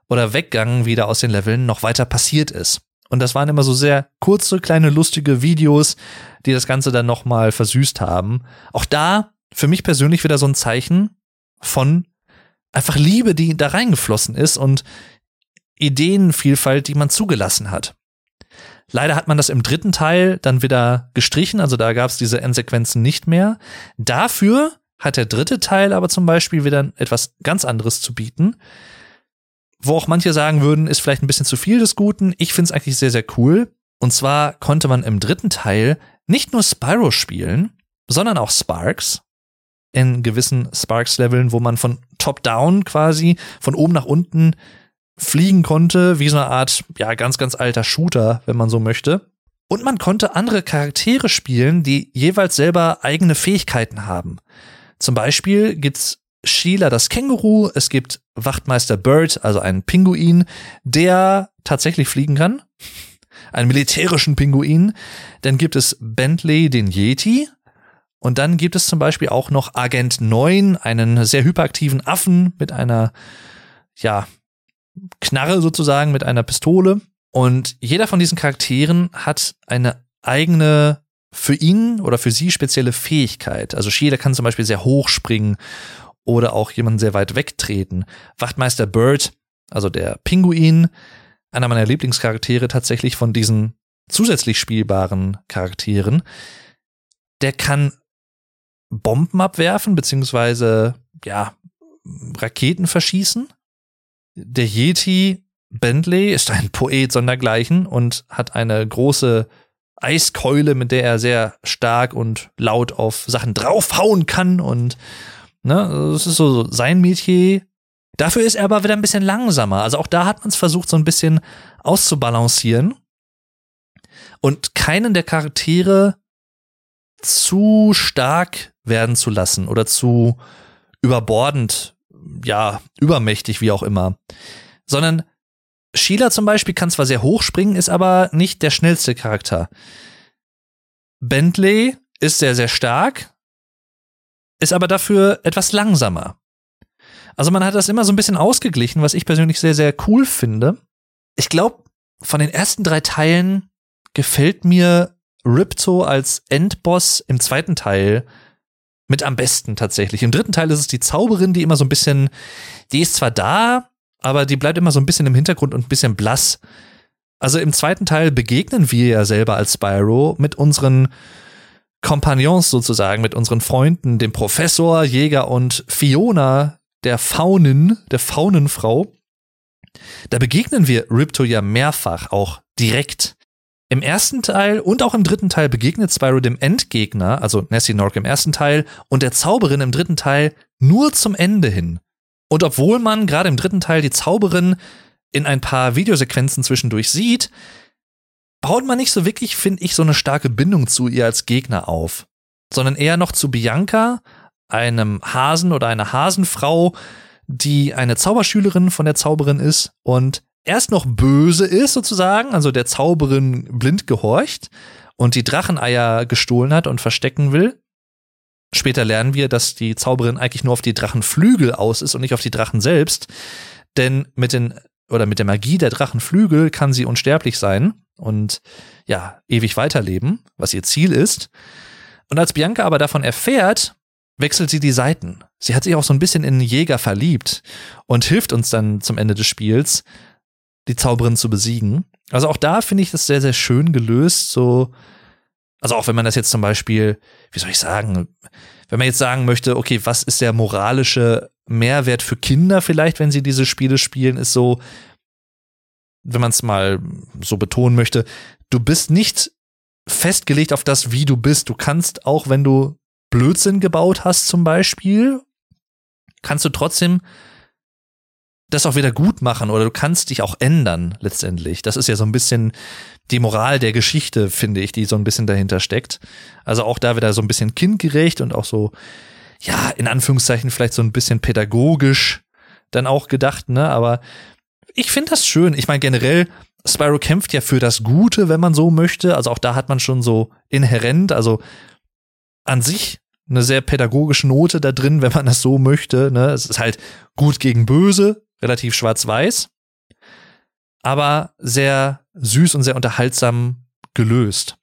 oder Weggang wieder aus den Leveln noch weiter passiert ist. Und das waren immer so sehr kurze, kleine, lustige Videos, die das Ganze dann nochmal versüßt haben. Auch da für mich persönlich wieder so ein Zeichen von einfach Liebe, die da reingeflossen ist und Ideenvielfalt, die man zugelassen hat. Leider hat man das im dritten Teil dann wieder gestrichen, also da gab es diese Endsequenzen nicht mehr. Dafür hat der dritte Teil aber zum Beispiel wieder etwas ganz anderes zu bieten wo auch manche sagen würden, ist vielleicht ein bisschen zu viel des Guten. Ich finde es eigentlich sehr, sehr cool. Und zwar konnte man im dritten Teil nicht nur Spyro spielen, sondern auch Sparks in gewissen Sparks-Leveln, wo man von top-down quasi, von oben nach unten fliegen konnte, wie so eine Art, ja, ganz, ganz alter Shooter, wenn man so möchte. Und man konnte andere Charaktere spielen, die jeweils selber eigene Fähigkeiten haben. Zum Beispiel gibt's Sheila das Känguru, es gibt Wachtmeister Bird, also einen Pinguin, der tatsächlich fliegen kann. Einen militärischen Pinguin. Dann gibt es Bentley, den Yeti. Und dann gibt es zum Beispiel auch noch Agent 9, einen sehr hyperaktiven Affen mit einer, ja, Knarre sozusagen, mit einer Pistole. Und jeder von diesen Charakteren hat eine eigene für ihn oder für sie spezielle Fähigkeit. Also Sheila kann zum Beispiel sehr hoch springen oder auch jemanden sehr weit wegtreten. Wachtmeister Bird, also der Pinguin, einer meiner Lieblingscharaktere tatsächlich von diesen zusätzlich spielbaren Charakteren, der kann Bomben abwerfen, beziehungsweise, ja, Raketen verschießen. Der Yeti Bentley ist ein Poet sondergleichen und hat eine große Eiskeule, mit der er sehr stark und laut auf Sachen draufhauen kann und Ne? Das ist so sein Metier. Dafür ist er aber wieder ein bisschen langsamer. Also auch da hat man es versucht, so ein bisschen auszubalancieren und keinen der Charaktere zu stark werden zu lassen oder zu überbordend, ja, übermächtig, wie auch immer. Sondern Sheila zum Beispiel kann zwar sehr hoch springen, ist aber nicht der schnellste Charakter. Bentley ist sehr, sehr stark, ist aber dafür etwas langsamer. Also man hat das immer so ein bisschen ausgeglichen, was ich persönlich sehr, sehr cool finde. Ich glaube, von den ersten drei Teilen gefällt mir Ripto als Endboss im zweiten Teil mit am besten tatsächlich. Im dritten Teil ist es die Zauberin, die immer so ein bisschen, die ist zwar da, aber die bleibt immer so ein bisschen im Hintergrund und ein bisschen blass. Also im zweiten Teil begegnen wir ja selber als Spyro mit unseren Kompagnons sozusagen, mit unseren Freunden, dem Professor, Jäger und Fiona, der Faunin, der Faunenfrau. Da begegnen wir Ripto ja mehrfach, auch direkt. Im ersten Teil und auch im dritten Teil begegnet Spyro dem Endgegner, also Nessie Nork im ersten Teil, und der Zauberin im dritten Teil nur zum Ende hin. Und obwohl man gerade im dritten Teil die Zauberin in ein paar Videosequenzen zwischendurch sieht, baut man nicht so wirklich, finde ich, so eine starke Bindung zu ihr als Gegner auf, sondern eher noch zu Bianca, einem Hasen oder einer Hasenfrau, die eine Zauberschülerin von der Zauberin ist und erst noch böse ist sozusagen, also der Zauberin blind gehorcht und die Dracheneier gestohlen hat und verstecken will. Später lernen wir, dass die Zauberin eigentlich nur auf die Drachenflügel aus ist und nicht auf die Drachen selbst, denn mit den oder mit der Magie der Drachenflügel kann sie unsterblich sein und ja, ewig weiterleben, was ihr Ziel ist. Und als Bianca aber davon erfährt, wechselt sie die Seiten. Sie hat sich auch so ein bisschen in Jäger verliebt und hilft uns dann zum Ende des Spiels, die Zauberin zu besiegen. Also auch da finde ich das sehr, sehr schön gelöst. So, also auch wenn man das jetzt zum Beispiel, wie soll ich sagen, wenn man jetzt sagen möchte, okay, was ist der moralische Mehrwert für Kinder vielleicht, wenn sie diese Spiele spielen, ist so, wenn man es mal so betonen möchte, du bist nicht festgelegt auf das, wie du bist. Du kannst auch, wenn du Blödsinn gebaut hast zum Beispiel, kannst du trotzdem das auch wieder gut machen oder du kannst dich auch ändern letztendlich. Das ist ja so ein bisschen die Moral der Geschichte, finde ich, die so ein bisschen dahinter steckt. Also auch da wieder so ein bisschen kindgerecht und auch so, ja, in Anführungszeichen vielleicht so ein bisschen pädagogisch dann auch gedacht, ne? Aber ich finde das schön. Ich meine, generell, Spyro kämpft ja für das Gute, wenn man so möchte. Also auch da hat man schon so inhärent, also an sich eine sehr pädagogische Note da drin, wenn man das so möchte. Ne? Es ist halt gut gegen böse, relativ schwarz-weiß, aber sehr süß und sehr unterhaltsam gelöst.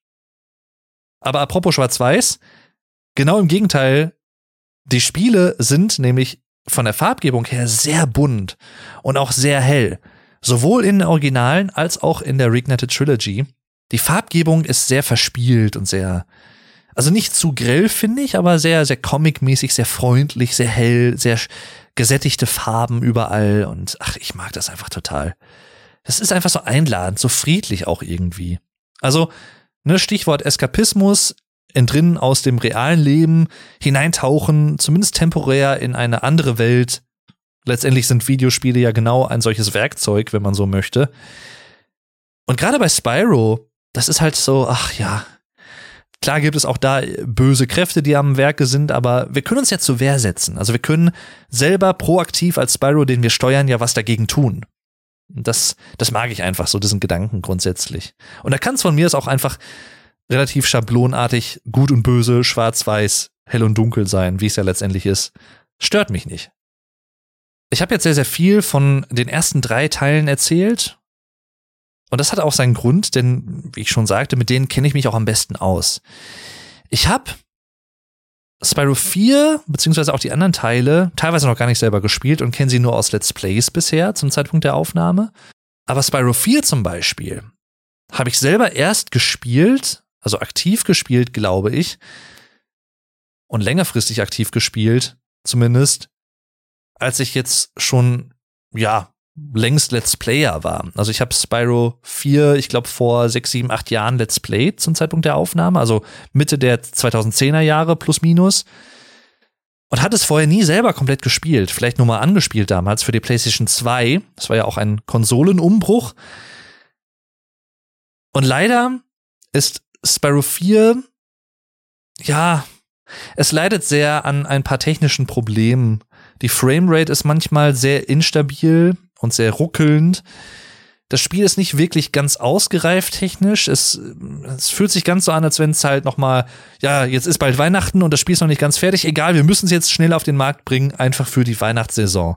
Aber apropos schwarz-weiß, genau im Gegenteil, die Spiele sind nämlich von der Farbgebung her sehr bunt und auch sehr hell. Sowohl in den Originalen als auch in der Reignited Trilogy. Die Farbgebung ist sehr verspielt und sehr, also nicht zu grell, finde ich, aber sehr, sehr comic-mäßig, sehr freundlich, sehr hell, sehr gesättigte Farben überall und ach, ich mag das einfach total. Das ist einfach so einladend, so friedlich auch irgendwie. Also, ne, Stichwort Eskapismus, entrinnen aus dem realen Leben, hineintauchen, zumindest temporär in eine andere Welt. Letztendlich sind Videospiele ja genau ein solches Werkzeug, wenn man so möchte. Und gerade bei Spyro, das ist halt so, ach ja, klar gibt es auch da böse Kräfte, die am Werke sind, aber wir können uns ja zur Wehr setzen. Also wir können selber proaktiv als Spyro, den wir steuern, ja was dagegen tun. Das, das mag ich einfach so, diesen Gedanken grundsätzlich. Und da kann es von mir aus auch einfach relativ schablonartig gut und böse, schwarz-weiß, hell und dunkel sein, wie es ja letztendlich ist. Stört mich nicht. Ich habe jetzt sehr, sehr viel von den ersten drei Teilen erzählt. Und das hat auch seinen Grund, denn, wie ich schon sagte, mit denen kenne ich mich auch am besten aus. Ich habe Spyro 4, beziehungsweise auch die anderen Teile, teilweise noch gar nicht selber gespielt und kenne sie nur aus Let's Plays bisher zum Zeitpunkt der Aufnahme. Aber Spyro 4 zum Beispiel habe ich selber erst gespielt, also aktiv gespielt, glaube ich, und längerfristig aktiv gespielt, zumindest, als ich jetzt schon, ja, längst Let's Player war. Also ich habe Spyro 4, ich glaube vor sechs, sieben, acht Jahren Let's Play zum Zeitpunkt der Aufnahme, also Mitte der 2010er Jahre plus minus. Und hat es vorher nie selber komplett gespielt, vielleicht nur mal angespielt damals für die PlayStation 2. Das war ja auch ein Konsolenumbruch. Und leider ist Spyro 4, ja, es leidet sehr an ein paar technischen Problemen. Die Framerate ist manchmal sehr instabil und sehr ruckelnd. Das Spiel ist nicht wirklich ganz ausgereift technisch. Es, es fühlt sich ganz so an, als wenn es halt noch mal, ja, jetzt ist bald Weihnachten und das Spiel ist noch nicht ganz fertig. Egal, wir müssen es jetzt schnell auf den Markt bringen, einfach für die Weihnachtssaison.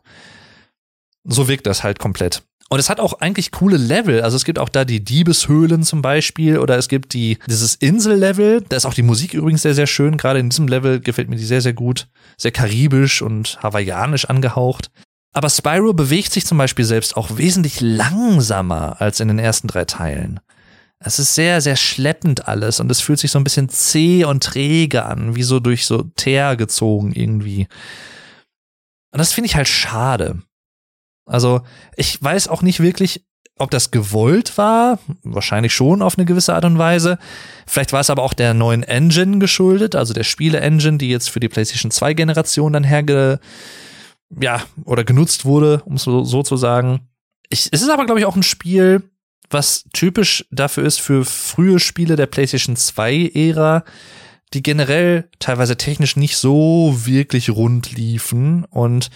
So wirkt das halt komplett. Und es hat auch eigentlich coole Level. Also es gibt auch da die Diebeshöhlen zum Beispiel oder es gibt die, dieses Insellevel. Da ist auch die Musik übrigens sehr, sehr schön. Gerade in diesem Level gefällt mir die sehr, sehr gut. Sehr karibisch und hawaiianisch angehaucht. Aber Spyro bewegt sich zum Beispiel selbst auch wesentlich langsamer als in den ersten drei Teilen. Es ist sehr, sehr schleppend alles und es fühlt sich so ein bisschen zäh und träge an, wie so durch so Teer gezogen irgendwie. Und das finde ich halt schade. Also ich weiß auch nicht wirklich, ob das gewollt war. Wahrscheinlich schon auf eine gewisse Art und Weise. Vielleicht war es aber auch der neuen Engine geschuldet, also der Spiele-Engine, die jetzt für die PlayStation 2 Generation dann herge, ja, oder genutzt wurde, um es so, so zu sagen. Ich, es ist aber, glaube ich, auch ein Spiel, was typisch dafür ist für frühe Spiele der PlayStation 2-Ära, die generell teilweise technisch nicht so wirklich rund liefen und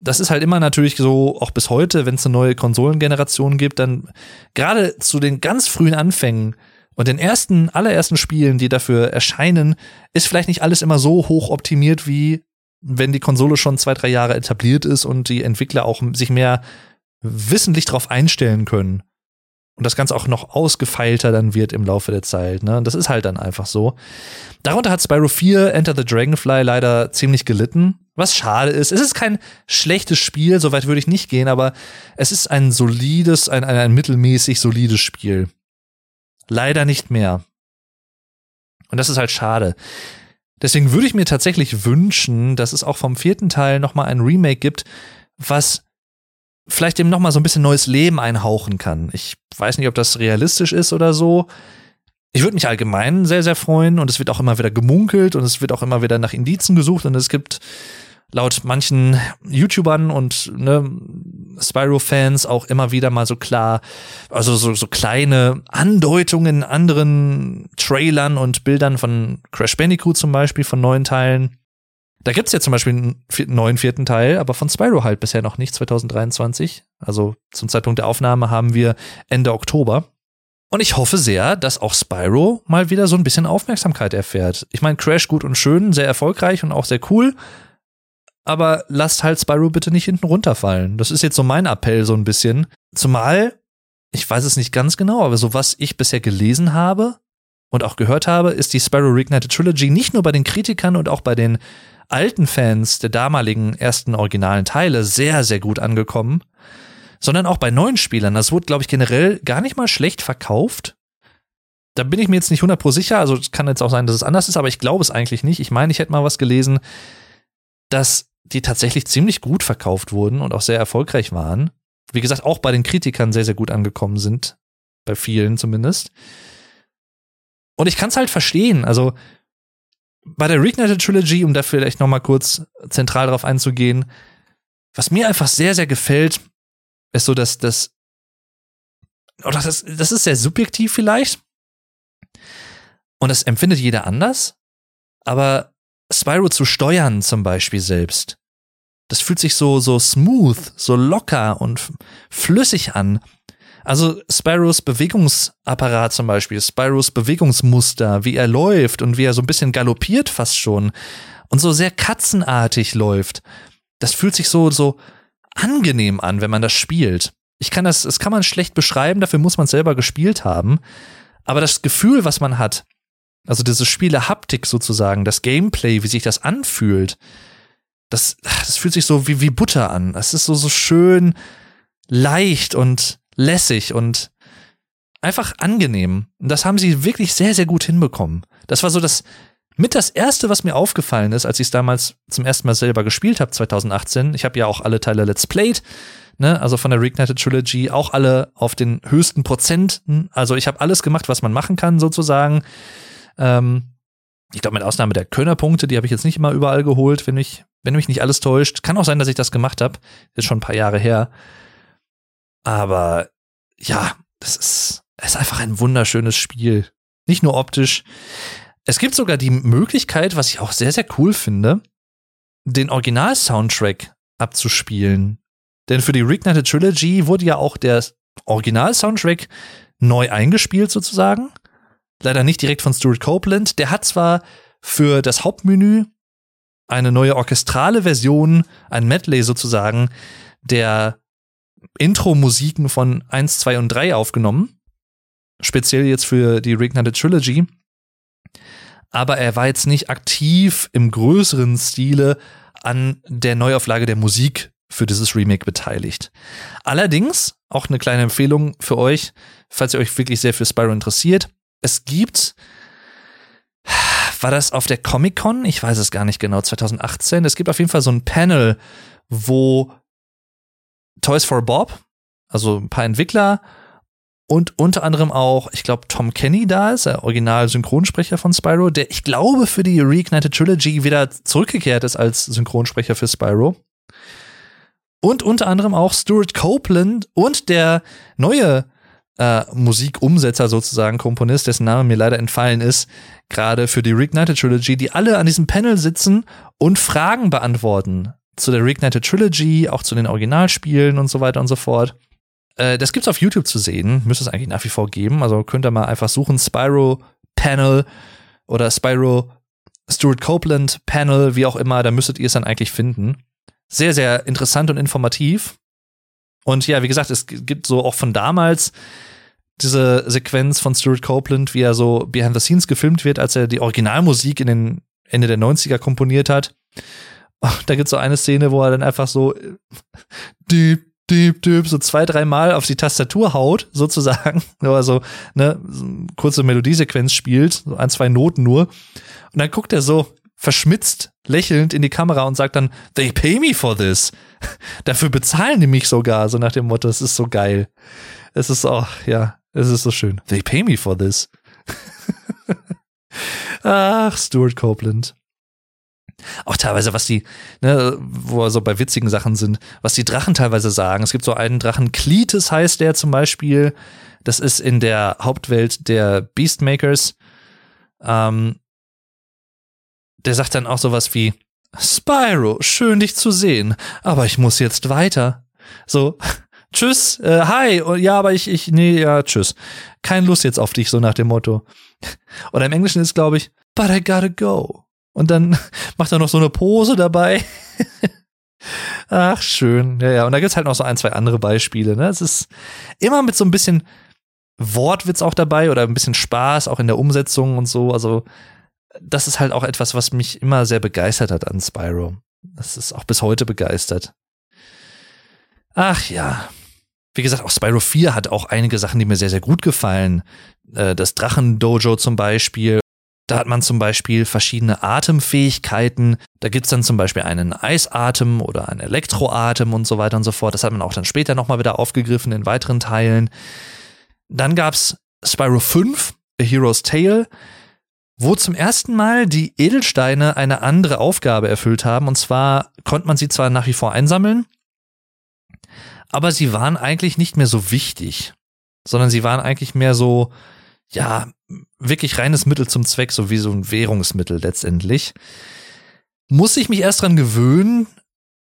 das ist halt immer natürlich so, auch bis heute, wenn es eine neue Konsolengeneration gibt, dann gerade zu den ganz frühen Anfängen und den ersten, allerersten Spielen, die dafür erscheinen, ist vielleicht nicht alles immer so hoch optimiert, wie wenn die Konsole schon zwei, drei Jahre etabliert ist und die Entwickler auch sich mehr wissentlich darauf einstellen können. und das Ganze auch noch ausgefeilter dann wird im Laufe der Zeit. Ne? Das ist halt dann einfach so. Darunter hat Spyro 4 Enter the Dragonfly leider ziemlich gelitten, was schade ist. Es ist kein schlechtes Spiel, soweit würde ich nicht gehen, aber es ist ein solides, ein, ein, ein mittelmäßig solides Spiel. Leider nicht mehr. Und das ist halt schade. Deswegen würde ich mir tatsächlich wünschen, dass es auch vom vierten Teil nochmal ein Remake gibt, was vielleicht dem nochmal so ein bisschen neues Leben einhauchen kann. Ich weiß nicht, ob das realistisch ist oder so. Ich würde mich allgemein sehr, sehr freuen und es wird auch immer wieder gemunkelt und es wird auch immer wieder nach Indizen gesucht und es gibt laut manchen YouTubern und ne, Spyro-Fans auch immer wieder mal so klar, also so, so kleine Andeutungen in anderen Trailern und Bildern von Crash Bandicoot zum Beispiel, von neuen Teilen, da gibt's ja zum Beispiel einen neuen vierten Teil, aber von Spyro halt bisher noch nicht, 2023. Also zum Zeitpunkt der Aufnahme haben wir Ende Oktober. Und ich hoffe sehr, dass auch Spyro mal wieder so ein bisschen Aufmerksamkeit erfährt. Ich meine, Crash gut und schön, sehr erfolgreich und auch sehr cool. Aber lasst halt Spyro bitte nicht hinten runterfallen. Das ist jetzt so mein Appell so ein bisschen. Zumal, ich weiß es nicht ganz genau, aber so was ich bisher gelesen habe und auch gehört habe, ist die Spyro Reignited Trilogy nicht nur bei den Kritikern und auch bei den alten Fans der damaligen ersten originalen Teile sehr, sehr gut angekommen, sondern auch bei neuen Spielern. Das wurde, glaube ich, generell gar nicht mal schlecht verkauft. Da bin ich mir jetzt nicht 100% sicher, also kann jetzt auch sein, dass es anders ist, aber ich glaube es eigentlich nicht. Ich meine, ich hätte mal was gelesen, dass die tatsächlich ziemlich gut verkauft wurden und auch sehr erfolgreich waren. Wie gesagt, auch bei den Kritikern sehr, sehr gut angekommen sind. Bei vielen zumindest. Und ich kann es halt verstehen. Also, bei der Reignited Trilogy, um da vielleicht noch mal kurz zentral drauf einzugehen, was mir einfach sehr, sehr gefällt, ist so, dass das, oder das, das ist sehr subjektiv vielleicht. Und das empfindet jeder anders. Aber Spyro zu steuern zum Beispiel selbst, das fühlt sich so, so smooth, so locker und flüssig an. Also Spyros Bewegungsapparat zum Beispiel, Spyros Bewegungsmuster, wie er läuft und wie er so ein bisschen galoppiert fast schon und so sehr katzenartig läuft. Das fühlt sich so, so angenehm an, wenn man das spielt. Ich kann das, das kann man schlecht beschreiben, dafür muss man selber gespielt haben. Aber das Gefühl, was man hat, also diese Spiele-Haptik sozusagen, das Gameplay, wie sich das anfühlt, das, das fühlt sich so wie, wie Butter an. Es ist so, so schön leicht und lässig und einfach angenehm. Und das haben sie wirklich sehr, sehr gut hinbekommen. Das war so das mit das erste, was mir aufgefallen ist, als ich es damals zum ersten Mal selber gespielt habe, 2018. Ich habe ja auch alle Teile Let's Played, ne, also von der Reignited Trilogy, auch alle auf den höchsten Prozenten. Also ich habe alles gemacht, was man machen kann, sozusagen. Ähm, ich glaube, mit Ausnahme der Könnerpunkte, die habe ich jetzt nicht immer überall geholt, wenn mich, wenn mich nicht alles täuscht. Kann auch sein, dass ich das gemacht habe. Ist schon ein paar Jahre her. Aber ja, das ist, ist einfach ein wunderschönes Spiel. Nicht nur optisch. Es gibt sogar die Möglichkeit, was ich auch sehr, sehr cool finde, den Original-Soundtrack abzuspielen. Denn für die Reignited Trilogy wurde ja auch der Original-Soundtrack neu eingespielt sozusagen. Leider nicht direkt von Stuart Copeland. Der hat zwar für das Hauptmenü eine neue orchestrale Version, ein Medley sozusagen, der Intro-Musiken von 1, 2 und 3 aufgenommen. Speziell jetzt für die Reignited Trilogy. Aber er war jetzt nicht aktiv im größeren Stile an der Neuauflage der Musik für dieses Remake beteiligt. Allerdings, auch eine kleine Empfehlung für euch, falls ihr euch wirklich sehr für Spyro interessiert. Es gibt, war das auf der Comic-Con? Ich weiß es gar nicht genau, 2018. Es gibt auf jeden Fall so ein Panel, wo Toys for Bob, also ein paar Entwickler und unter anderem auch, ich glaube, Tom Kenny da ist, der Original-Synchronsprecher von Spyro, der ich glaube für die Reignited Trilogy wieder zurückgekehrt ist als Synchronsprecher für Spyro. Und unter anderem auch Stuart Copeland und der neue äh, Musikumsetzer sozusagen, Komponist, dessen Name mir leider entfallen ist, gerade für die Reignited Trilogy, die alle an diesem Panel sitzen und Fragen beantworten zu der Reignited Trilogy, auch zu den Originalspielen und so weiter und so fort. Äh, das gibt's auf YouTube zu sehen, müsste es eigentlich nach wie vor geben. Also könnt ihr mal einfach suchen, Spyro Panel oder Spyro Stuart Copeland Panel, wie auch immer, da müsstet ihr es dann eigentlich finden. Sehr, sehr interessant und informativ. Und ja, wie gesagt, es gibt so auch von damals diese Sequenz von Stuart Copeland, wie er so behind the scenes gefilmt wird, als er die Originalmusik in den Ende der 90er komponiert hat. Da gibt es so eine Szene, wo er dann einfach so deep, deep, deep, so zwei, dreimal auf die Tastatur haut, sozusagen. Also, ne, so eine kurze Melodiesequenz spielt, so ein, zwei Noten nur. Und dann guckt er so verschmitzt, lächelnd in die Kamera und sagt dann, they pay me for this. Dafür bezahlen die mich sogar, so nach dem Motto, es ist so geil. Es ist auch, ja, es ist so schön. They pay me for this. Ach, Stuart Copeland. Auch teilweise, was die, ne, wo wir so bei witzigen Sachen sind, was die Drachen teilweise sagen. Es gibt so einen Drachen, Cletus heißt der zum Beispiel. Das ist in der Hauptwelt der Beastmakers. Ähm, der sagt dann auch sowas wie, Spyro, schön dich zu sehen, aber ich muss jetzt weiter. So, tschüss, äh, hi, oh, ja, aber ich, ich, nee, ja, tschüss. Keine Lust jetzt auf dich, so nach dem Motto. Oder im Englischen ist, glaube ich, but I gotta go. Und dann macht er noch so eine Pose dabei. Ach, schön. Ja, ja. Und da gibt's halt noch so ein, zwei andere Beispiele. Ne? Es ist immer mit so ein bisschen Wortwitz auch dabei oder ein bisschen Spaß, auch in der Umsetzung und so. Also, das ist halt auch etwas, was mich immer sehr begeistert hat an Spyro. Das ist auch bis heute begeistert. Ach ja. Wie gesagt, auch Spyro 4 hat auch einige Sachen, die mir sehr, sehr gut gefallen. Äh, das Drachen-Dojo zum Beispiel da hat man zum Beispiel verschiedene Atemfähigkeiten. Da gibt's dann zum Beispiel einen Eisatem oder einen Elektroatem und so weiter und so fort. Das hat man auch dann später nochmal wieder aufgegriffen in weiteren Teilen. Dann gab's Spyro 5, A Hero's Tale, wo zum ersten Mal die Edelsteine eine andere Aufgabe erfüllt haben. Und zwar konnte man sie zwar nach wie vor einsammeln, aber sie waren eigentlich nicht mehr so wichtig, sondern sie waren eigentlich mehr so, ja, wirklich reines Mittel zum Zweck, so wie so ein Währungsmittel letztendlich. Muss ich mich erst dran gewöhnen?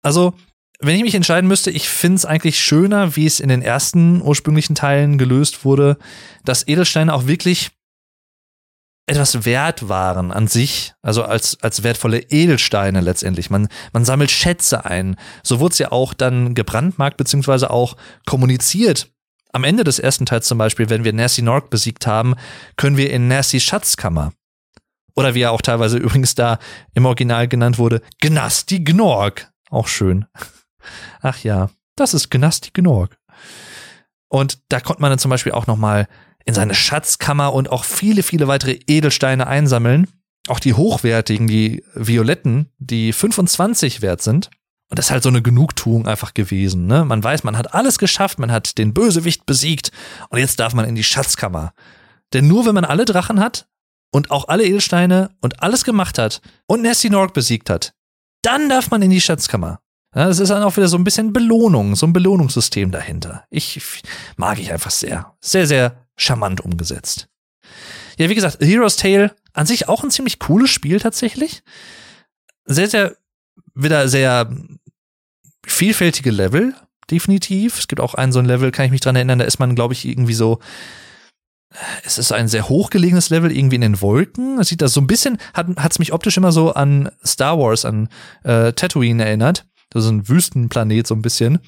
Also, wenn ich mich entscheiden müsste, ich finde es eigentlich schöner, wie es in den ersten ursprünglichen Teilen gelöst wurde, dass Edelsteine auch wirklich etwas wert waren an sich, also als, als wertvolle Edelsteine letztendlich. Man, man sammelt Schätze ein. So wurde es ja auch dann gebrandmarkt, beziehungsweise auch kommuniziert am Ende des ersten Teils zum Beispiel, wenn wir Nasty Nork besiegt haben, können wir in Nastys Schatzkammer. Oder wie er auch teilweise übrigens da im Original genannt wurde, Gnasti Gnorg. Auch schön. Ach ja, das ist Gnasti Gnorg. Und da konnte man dann zum Beispiel auch nochmal in seine Schatzkammer und auch viele, viele weitere Edelsteine einsammeln. Auch die hochwertigen, die violetten, die 25 wert sind. Und das ist halt so eine Genugtuung einfach gewesen. Ne? Man weiß, man hat alles geschafft, man hat den Bösewicht besiegt und jetzt darf man in die Schatzkammer. Denn nur wenn man alle Drachen hat und auch alle Edelsteine und alles gemacht hat und Nessie Nork besiegt hat, dann darf man in die Schatzkammer. Ja, das ist dann auch wieder so ein bisschen Belohnung, so ein Belohnungssystem dahinter. Ich mag ich einfach sehr. Sehr, sehr charmant umgesetzt. Ja, wie gesagt, Hero's Tale an sich auch ein ziemlich cooles Spiel tatsächlich. Sehr, sehr, wieder sehr vielfältige Level, definitiv. Es gibt auch einen so ein Level, kann ich mich dran erinnern, da ist man, glaube ich, irgendwie so. Es ist ein sehr hochgelegenes Level, irgendwie in den Wolken. Es sieht da so ein bisschen, hat es mich optisch immer so an Star Wars, an äh, Tatooine erinnert. Das ist ein Wüstenplanet, so ein bisschen.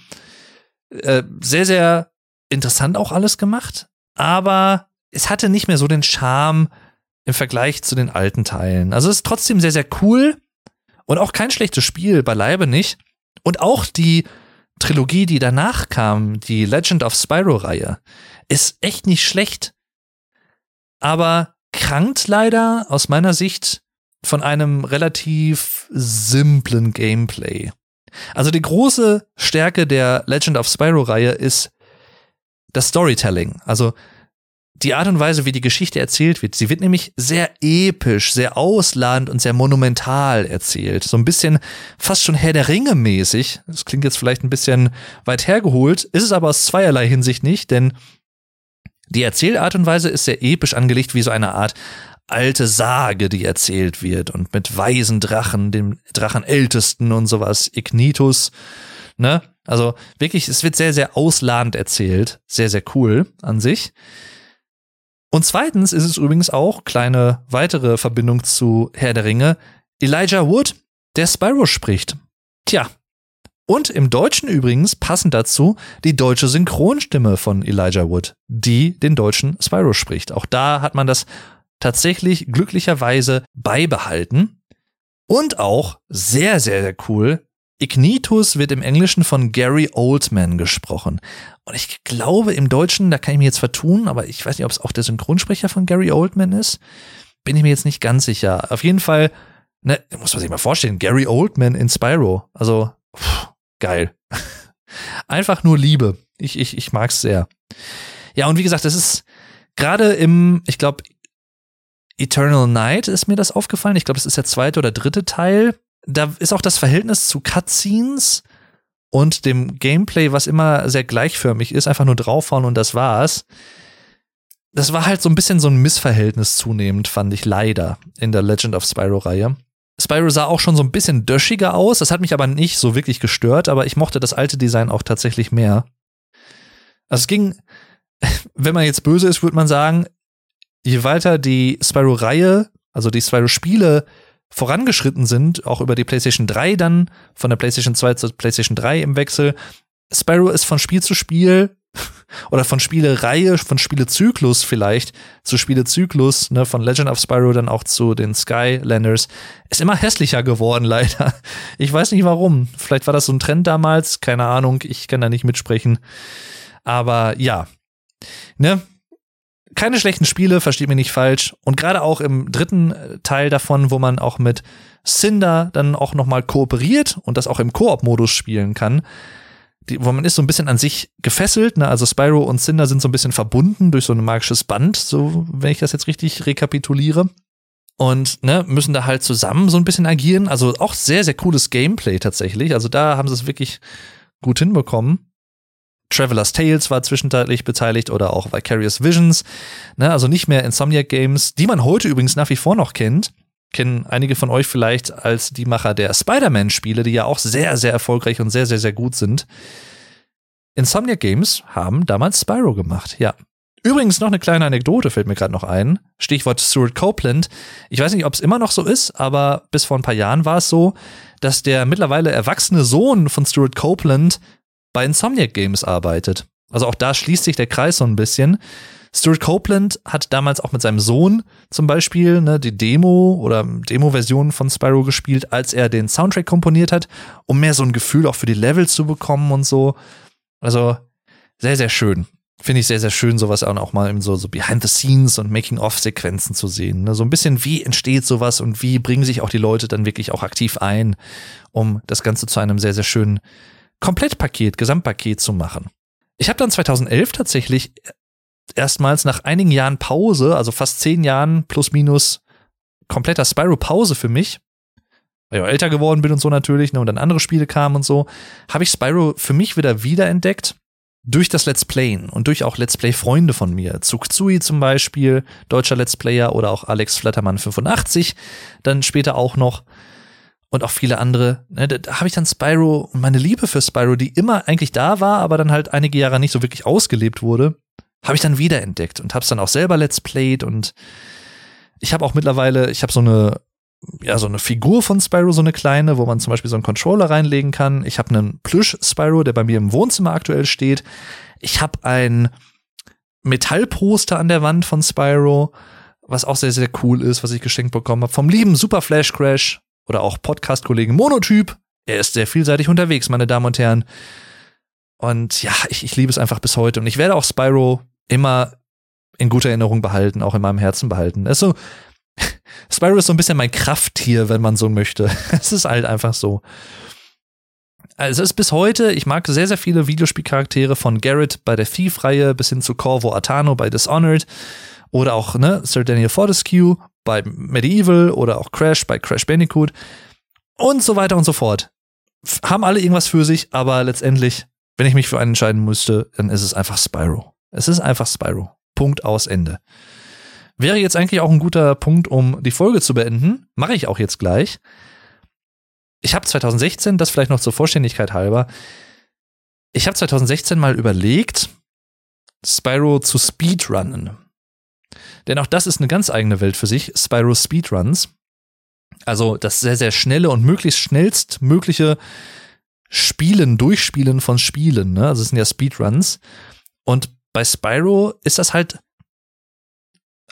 Äh, sehr, sehr interessant auch alles gemacht, aber es hatte nicht mehr so den Charme im Vergleich zu den alten Teilen. Also es ist trotzdem sehr, sehr cool und auch kein schlechtes Spiel, beileibe nicht. Und auch die Trilogie, die danach kam, die Legend of Spyro-Reihe, ist echt nicht schlecht. Aber krankt leider aus meiner Sicht von einem relativ simplen Gameplay. Also die große Stärke der Legend of Spyro-Reihe ist das Storytelling. Also die Art und Weise, wie die Geschichte erzählt wird. Sie wird nämlich sehr episch, sehr ausladend und sehr monumental erzählt. So ein bisschen fast schon Herr der Ringe mäßig. Das klingt jetzt vielleicht ein bisschen weit hergeholt, ist es aber aus zweierlei Hinsicht nicht, denn die Erzählart und Weise ist sehr episch angelegt, wie so eine Art alte Sage, die erzählt wird und mit weisen Drachen, dem Drachenältesten und sowas, Ignitus, ne? Also wirklich, es wird sehr, sehr ausladend erzählt. Sehr, sehr cool an sich. Und zweitens ist es übrigens auch, kleine weitere Verbindung zu Herr der Ringe, Elijah Wood, der Spyro spricht. Tja, Und im Deutschen übrigens, passend dazu, die deutsche Synchronstimme von Elijah Wood, die den deutschen Spyro spricht. Auch da hat man das tatsächlich glücklicherweise beibehalten. Und auch sehr, sehr, sehr cool. Ignitus wird im Englischen von Gary Oldman gesprochen. Und ich glaube im Deutschen, da kann ich mir jetzt vertun, aber ich weiß nicht, ob es auch der Synchronsprecher von Gary Oldman ist. Bin ich mir jetzt nicht ganz sicher. Auf jeden Fall, ne, muss man sich mal vorstellen, Gary Oldman in Spyro. Also, pff, geil. Einfach nur Liebe. Ich, ich, ich mag's sehr. Ja, und wie gesagt, das ist gerade im, ich glaube, Eternal Night ist mir das aufgefallen. Ich glaube, das ist der zweite oder dritte Teil. Da ist auch das Verhältnis zu Cutscenes und dem Gameplay, was immer sehr gleichförmig ist, einfach nur draufhauen und das war's. Das war halt so ein bisschen so ein Missverhältnis zunehmend, fand ich leider in der Legend of Spyro-Reihe. Spyro sah auch schon so ein bisschen döschiger aus, das hat mich aber nicht so wirklich gestört, aber ich mochte das alte Design auch tatsächlich mehr. Also es ging, wenn man jetzt böse ist, würde man sagen, je weiter die Spyro-Reihe, also die Spyro-Spiele vorangeschritten sind, auch über die PlayStation 3 dann, von der PlayStation 2 zur PlayStation 3 im Wechsel, Spyro ist von Spiel zu Spiel oder von Spielereihe, von Spielezyklus vielleicht zu Spielezyklus, ne, von Legend of Spyro dann auch zu den Skylanders, ist immer hässlicher geworden, leider. Ich weiß nicht warum. Vielleicht war das so ein Trend damals, keine Ahnung, ich kann da nicht mitsprechen. Aber ja, ne, keine schlechten Spiele, versteht mich nicht falsch. Und gerade auch im dritten äh, Teil davon, wo man auch mit Cinder dann auch nochmal kooperiert und das auch im Koop-Modus spielen kann, die, wo man ist so ein bisschen an sich gefesselt, ne? Also Spyro und Cinder sind so ein bisschen verbunden durch so ein magisches Band, so wenn ich das jetzt richtig rekapituliere. Und ne, müssen da halt zusammen so ein bisschen agieren. Also auch sehr, sehr cooles Gameplay tatsächlich. Also da haben sie es wirklich gut hinbekommen. Traveler's Tales war zwischenzeitlich beteiligt oder auch Vicarious Visions. Ne, also nicht mehr Insomniac Games, die man heute übrigens nach wie vor noch kennt. Kennen einige von euch vielleicht als die Macher der Spider-Man-Spiele, die ja auch sehr, sehr erfolgreich und sehr, sehr, sehr gut sind. Insomniac Games haben damals Spyro gemacht, ja. Übrigens noch eine kleine Anekdote fällt mir gerade noch ein. Stichwort Stuart Copeland. Ich weiß nicht, ob es immer noch so ist, aber bis vor ein paar Jahren war es so, dass der mittlerweile erwachsene Sohn von Stuart Copeland bei Insomniac Games arbeitet. Also auch da schließt sich der Kreis so ein bisschen. Stuart Copeland hat damals auch mit seinem Sohn zum Beispiel ne, die Demo oder Demo-Version von Spyro gespielt, als er den Soundtrack komponiert hat, um mehr so ein Gefühl auch für die Level zu bekommen und so. Also sehr, sehr schön. Finde ich sehr, sehr schön, sowas auch mal in so, so Behind-the-Scenes und Making-of-Sequenzen zu sehen. Ne? So ein bisschen, wie entsteht sowas und wie bringen sich auch die Leute dann wirklich auch aktiv ein, um das Ganze zu einem sehr, sehr schönen Komplettpaket, Gesamtpaket zu machen. Ich habe dann 2011 tatsächlich erstmals nach einigen Jahren Pause, also fast zehn Jahren plus minus kompletter Spyro-Pause für mich, weil ich auch älter geworden bin und so natürlich, ne, und dann andere Spiele kamen und so, habe ich Spyro für mich wieder wiederentdeckt durch das Let's Playen und durch auch Let's Play-Freunde von mir. Zugzui zum Beispiel, deutscher Let's Player oder auch Alex Flattermann 85, dann später auch noch und auch viele andere. Ne, da, habe ich dann Spyro und meine Liebe für Spyro, die immer eigentlich da war, aber dann halt einige Jahre nicht so wirklich ausgelebt wurde, habe ich dann wiederentdeckt und habe es dann auch selber Let's Played und ich habe auch mittlerweile, ich habe so eine ja, so eine Figur von Spyro, so eine kleine, wo man zum Beispiel so einen Controller reinlegen kann. Ich habe einen Plüsch-Spyro, der bei mir im Wohnzimmer aktuell steht. Ich habe ein Metallposter an der Wand von Spyro, was auch sehr, sehr cool ist, was ich geschenkt bekommen habe. Vom lieben Super Flash Crash, oder auch Podcast-Kollegen Monotyp. Er ist sehr vielseitig unterwegs, meine Damen und Herren. Und ja, ich, ich liebe es einfach bis heute. Und ich werde auch Spyro immer in guter Erinnerung behalten, auch in meinem Herzen behalten. Es ist so, Spyro ist so ein bisschen mein Krafttier, wenn man so möchte. Es ist halt einfach so. Also es ist bis heute, ich mag sehr, sehr viele Videospielcharaktere von Garrett bei der Thief-Reihe bis hin zu Corvo Atano bei Dishonored oder auch ne, Sir Daniel Fortescue bei Medieval oder auch Crash bei Crash Bandicoot und so weiter und so fort. Haben alle irgendwas für sich, aber letztendlich, wenn ich mich für einen entscheiden müsste, dann ist es einfach Spyro. Es ist einfach Spyro. Punkt aus Ende. Wäre jetzt eigentlich auch ein guter Punkt, um die Folge zu beenden. Mache ich auch jetzt gleich. Ich habe 2016, das vielleicht noch zur Vollständigkeit halber, ich habe 2016 mal überlegt, Spyro zu speedrunnen. Denn auch das ist eine ganz eigene Welt für sich, Spyro Speedruns. Also das sehr, sehr schnelle und möglichst schnellstmögliche Spielen, Durchspielen von Spielen, ne? Also es sind ja Speedruns. Und bei Spyro ist das halt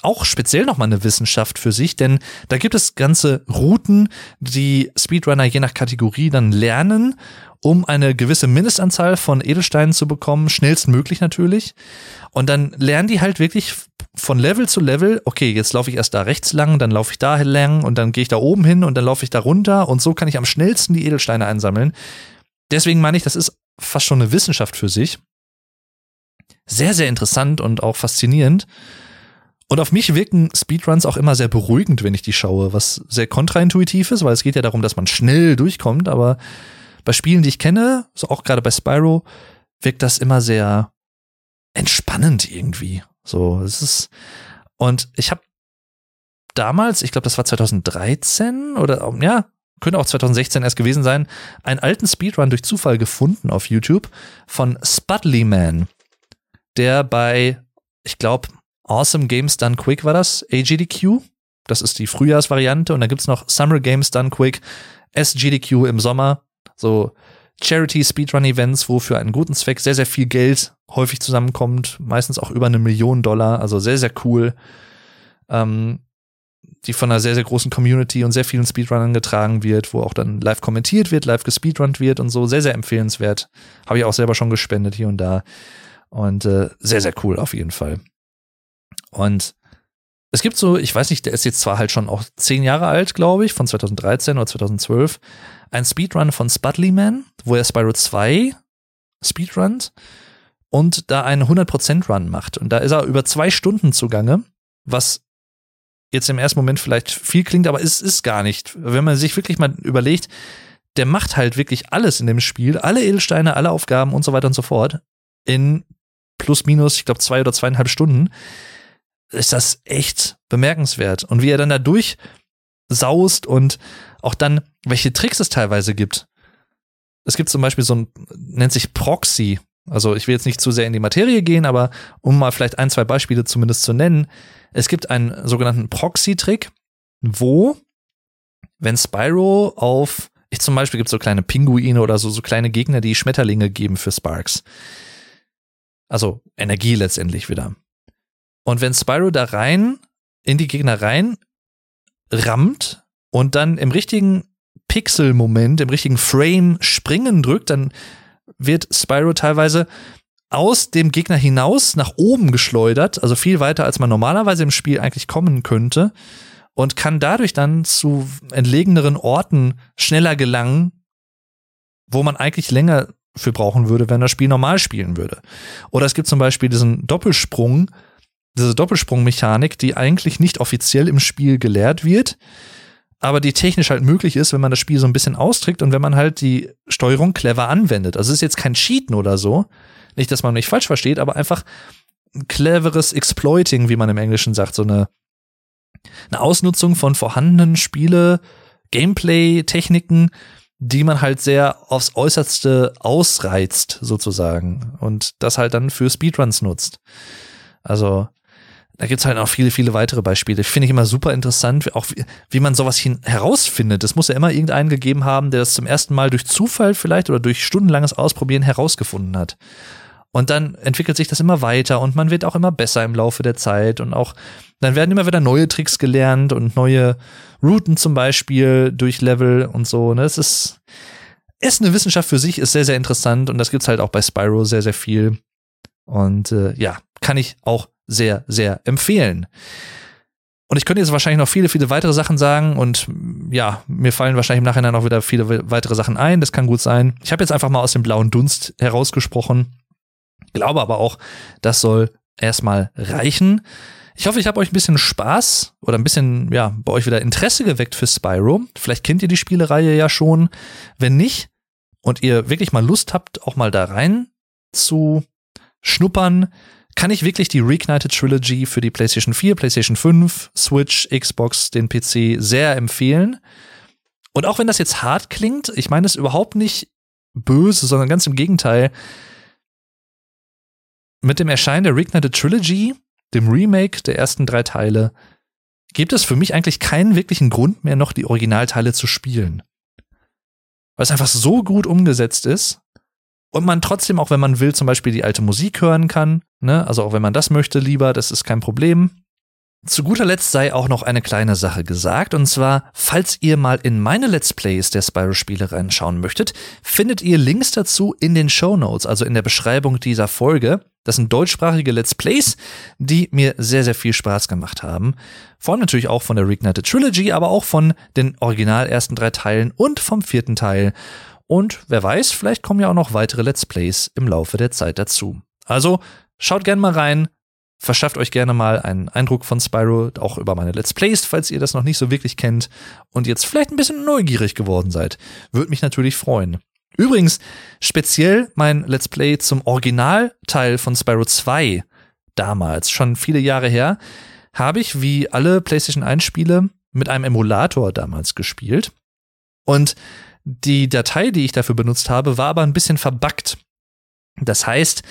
auch speziell nochmal eine Wissenschaft für sich, denn da gibt es ganze Routen, die Speedrunner je nach Kategorie dann lernen, um eine gewisse Mindestanzahl von Edelsteinen zu bekommen, schnellstmöglich natürlich. Und dann lernen die halt wirklich von Level zu Level, okay, jetzt laufe ich erst da rechts lang, dann laufe ich da lang und dann gehe ich da oben hin und dann laufe ich da runter und so kann ich am schnellsten die Edelsteine einsammeln. Deswegen meine ich, das ist fast schon eine Wissenschaft für sich. Sehr, sehr interessant und auch faszinierend. Und auf mich wirken Speedruns auch immer sehr beruhigend, wenn ich die schaue, was sehr kontraintuitiv ist, weil es geht ja darum, dass man schnell durchkommt, aber bei Spielen, die ich kenne, so auch gerade bei Spyro, wirkt das immer sehr entspannend irgendwie. So, es ist und ich habe damals, ich glaube, das war 2013 oder ja, könnte auch 2016 erst gewesen sein, einen alten Speedrun durch Zufall gefunden auf YouTube von Spudley Man, der bei, ich glaube, Awesome Games Done Quick war das, AGDQ. Das ist die Frühjahrsvariante und dann gibt's noch Summer Games Done Quick, SGDQ im Sommer. So Charity Speedrun Events, wo für einen guten Zweck sehr, sehr viel Geld häufig zusammenkommt. Meistens auch über eine Million Dollar. Also sehr, sehr cool. Ähm, die von einer sehr, sehr großen Community und sehr vielen Speedrunnern getragen wird, wo auch dann live kommentiert wird, live gespeedrunnt wird und so. Sehr, sehr empfehlenswert. Habe ich auch selber schon gespendet hier und da. Und äh, sehr, sehr cool auf jeden Fall. Und es gibt so, ich weiß nicht, der ist jetzt zwar halt schon auch zehn Jahre alt, glaube ich, von 2013 oder 2012, ein Speedrun von Spudleyman, wo er Spyro 2 speedrunnt und da einen 100% Run macht. Und da ist er über zwei Stunden zugange, was jetzt im ersten Moment vielleicht viel klingt, aber es ist gar nicht. Wenn man sich wirklich mal überlegt, der macht halt wirklich alles in dem Spiel, alle Edelsteine, alle Aufgaben und so weiter und so fort in plus minus, ich glaube, zwei oder zweieinhalb Stunden ist das echt bemerkenswert. Und wie er dann da durchsaust und auch dann, welche Tricks es teilweise gibt. Es gibt zum Beispiel so ein, nennt sich Proxy. Also ich will jetzt nicht zu sehr in die Materie gehen, aber um mal vielleicht ein, zwei Beispiele zumindest zu nennen. Es gibt einen sogenannten Proxy-Trick, wo, wenn Spyro auf, ich zum Beispiel gibt so kleine Pinguine oder so, so kleine Gegner, die Schmetterlinge geben für Sparks. Also Energie letztendlich wieder. Und wenn Spyro da rein, in die Gegner rein, rammt und dann im richtigen Pixel-Moment, im richtigen Frame springen drückt, dann wird Spyro teilweise aus dem Gegner hinaus nach oben geschleudert, also viel weiter, als man normalerweise im Spiel eigentlich kommen könnte, und kann dadurch dann zu entlegeneren Orten schneller gelangen, wo man eigentlich länger für brauchen würde, wenn das Spiel normal spielen würde. Oder es gibt zum Beispiel diesen Doppelsprung, diese Doppelsprungmechanik, die eigentlich nicht offiziell im Spiel gelehrt wird, aber die technisch halt möglich ist, wenn man das Spiel so ein bisschen austrickt und wenn man halt die Steuerung clever anwendet. Also es ist jetzt kein Cheaten oder so. Nicht, dass man mich falsch versteht, aber einfach ein cleveres Exploiting, wie man im Englischen sagt, so eine, eine Ausnutzung von vorhandenen Spiele, Gameplay-Techniken, die man halt sehr aufs Äußerste ausreizt, sozusagen. Und das halt dann für Speedruns nutzt. Also, da gibt's halt auch viele, viele weitere Beispiele. Finde ich immer super interessant, auch wie, wie man sowas hin herausfindet. Es muss ja immer irgendeinen gegeben haben, der das zum ersten Mal durch Zufall vielleicht oder durch stundenlanges Ausprobieren herausgefunden hat. Und dann entwickelt sich das immer weiter und man wird auch immer besser im Laufe der Zeit und auch dann werden immer wieder neue Tricks gelernt und neue Routen zum Beispiel durch Level und so. Ne? Es ist, ist eine Wissenschaft für sich, ist sehr, sehr interessant und das gibt's halt auch bei Spyro sehr, sehr viel. Und äh, ja, kann ich auch sehr, sehr empfehlen. Und ich könnte jetzt wahrscheinlich noch viele, viele weitere Sachen sagen und ja, mir fallen wahrscheinlich im Nachhinein auch wieder viele weitere Sachen ein. Das kann gut sein. Ich habe jetzt einfach mal aus dem blauen Dunst herausgesprochen. Glaube aber auch, das soll erstmal reichen. Ich hoffe, ich habe euch ein bisschen Spaß oder ein bisschen, ja, bei euch wieder Interesse geweckt für Spyro. Vielleicht kennt ihr die Spielereihe ja schon. Wenn nicht und ihr wirklich mal Lust habt, auch mal da rein zu schnuppern, kann ich wirklich die Reignited Trilogy für die PlayStation 4, PlayStation 5, Switch, Xbox, den PC sehr empfehlen. Und auch wenn das jetzt hart klingt, ich meine es überhaupt nicht böse, sondern ganz im Gegenteil. Mit dem Erscheinen der Reignited Trilogy, dem Remake der ersten drei Teile, gibt es für mich eigentlich keinen wirklichen Grund mehr, noch die Originalteile zu spielen. weil es einfach so gut umgesetzt ist und man trotzdem, auch wenn man will, zum Beispiel die alte Musik hören kann. Ne? Also auch wenn man das möchte, lieber, das ist kein Problem. Zu guter Letzt sei auch noch eine kleine Sache gesagt, und zwar, falls ihr mal in meine Let's Plays der Spyro-Spiele reinschauen möchtet, findet ihr Links dazu in den Show Notes, also in der Beschreibung dieser Folge. Das sind deutschsprachige Let's Plays, die mir sehr, sehr viel Spaß gemacht haben. Vor allem natürlich auch von der Reignited Trilogy, aber auch von den original ersten drei Teilen und vom vierten Teil. Und wer weiß, vielleicht kommen ja auch noch weitere Let's Plays im Laufe der Zeit dazu. Also schaut gerne mal rein, verschafft euch gerne mal einen Eindruck von Spyro, auch über meine Let's Plays, falls ihr das noch nicht so wirklich kennt und jetzt vielleicht ein bisschen neugierig geworden seid. Würde mich natürlich freuen. Übrigens, speziell mein Let's Play zum Originalteil von Spyro 2, damals, schon viele Jahre her, habe ich wie alle PlayStation 1 Spiele mit einem Emulator damals gespielt. Und die Datei, die ich dafür benutzt habe, war aber ein bisschen verbuggt. Das heißt,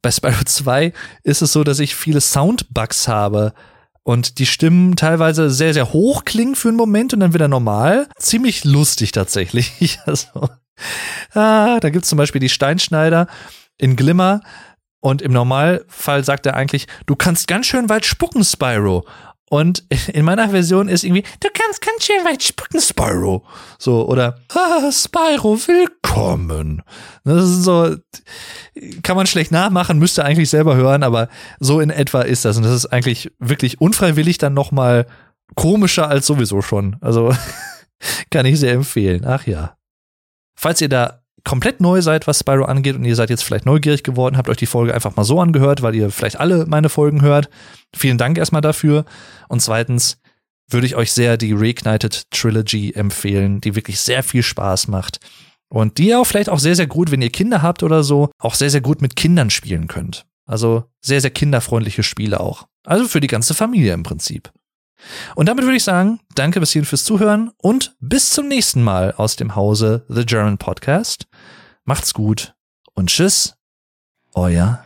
bei Spyro 2 ist es so, dass ich viele Soundbugs habe und die Stimmen teilweise sehr, sehr hoch klingen für einen Moment und dann wieder normal. Ziemlich lustig tatsächlich. Also, ah, da gibt's zum Beispiel die Steinschneider in Glimmer und im Normalfall sagt er eigentlich, du kannst ganz schön weit spucken, Spyro. Und in meiner Version ist irgendwie, du kannst ganz schön weit spucken, Spyro. So, oder, ah, Spyro, willkommen. Das ist so, kann man schlecht nachmachen, müsste eigentlich selber hören, aber so in etwa ist das. Und das ist eigentlich wirklich unfreiwillig dann nochmal komischer als sowieso schon. Also, kann ich sehr empfehlen. Ach ja. Falls ihr da komplett neu seid, was Spyro angeht und ihr seid jetzt vielleicht neugierig geworden, habt euch die Folge einfach mal so angehört, weil ihr vielleicht alle meine Folgen hört. Vielen Dank erstmal dafür. Und zweitens würde ich euch sehr die Reignited Trilogy empfehlen, die wirklich sehr viel Spaß macht. Und die ihr auch vielleicht auch sehr, sehr gut, wenn ihr Kinder habt oder so, auch sehr, sehr gut mit Kindern spielen könnt. Also sehr, sehr kinderfreundliche Spiele auch. Also für die ganze Familie im Prinzip. Und damit würde ich sagen, danke bis hierhin fürs Zuhören und bis zum nächsten Mal aus dem Hause The German Podcast. Macht's gut und tschüss, euer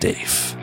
Dave.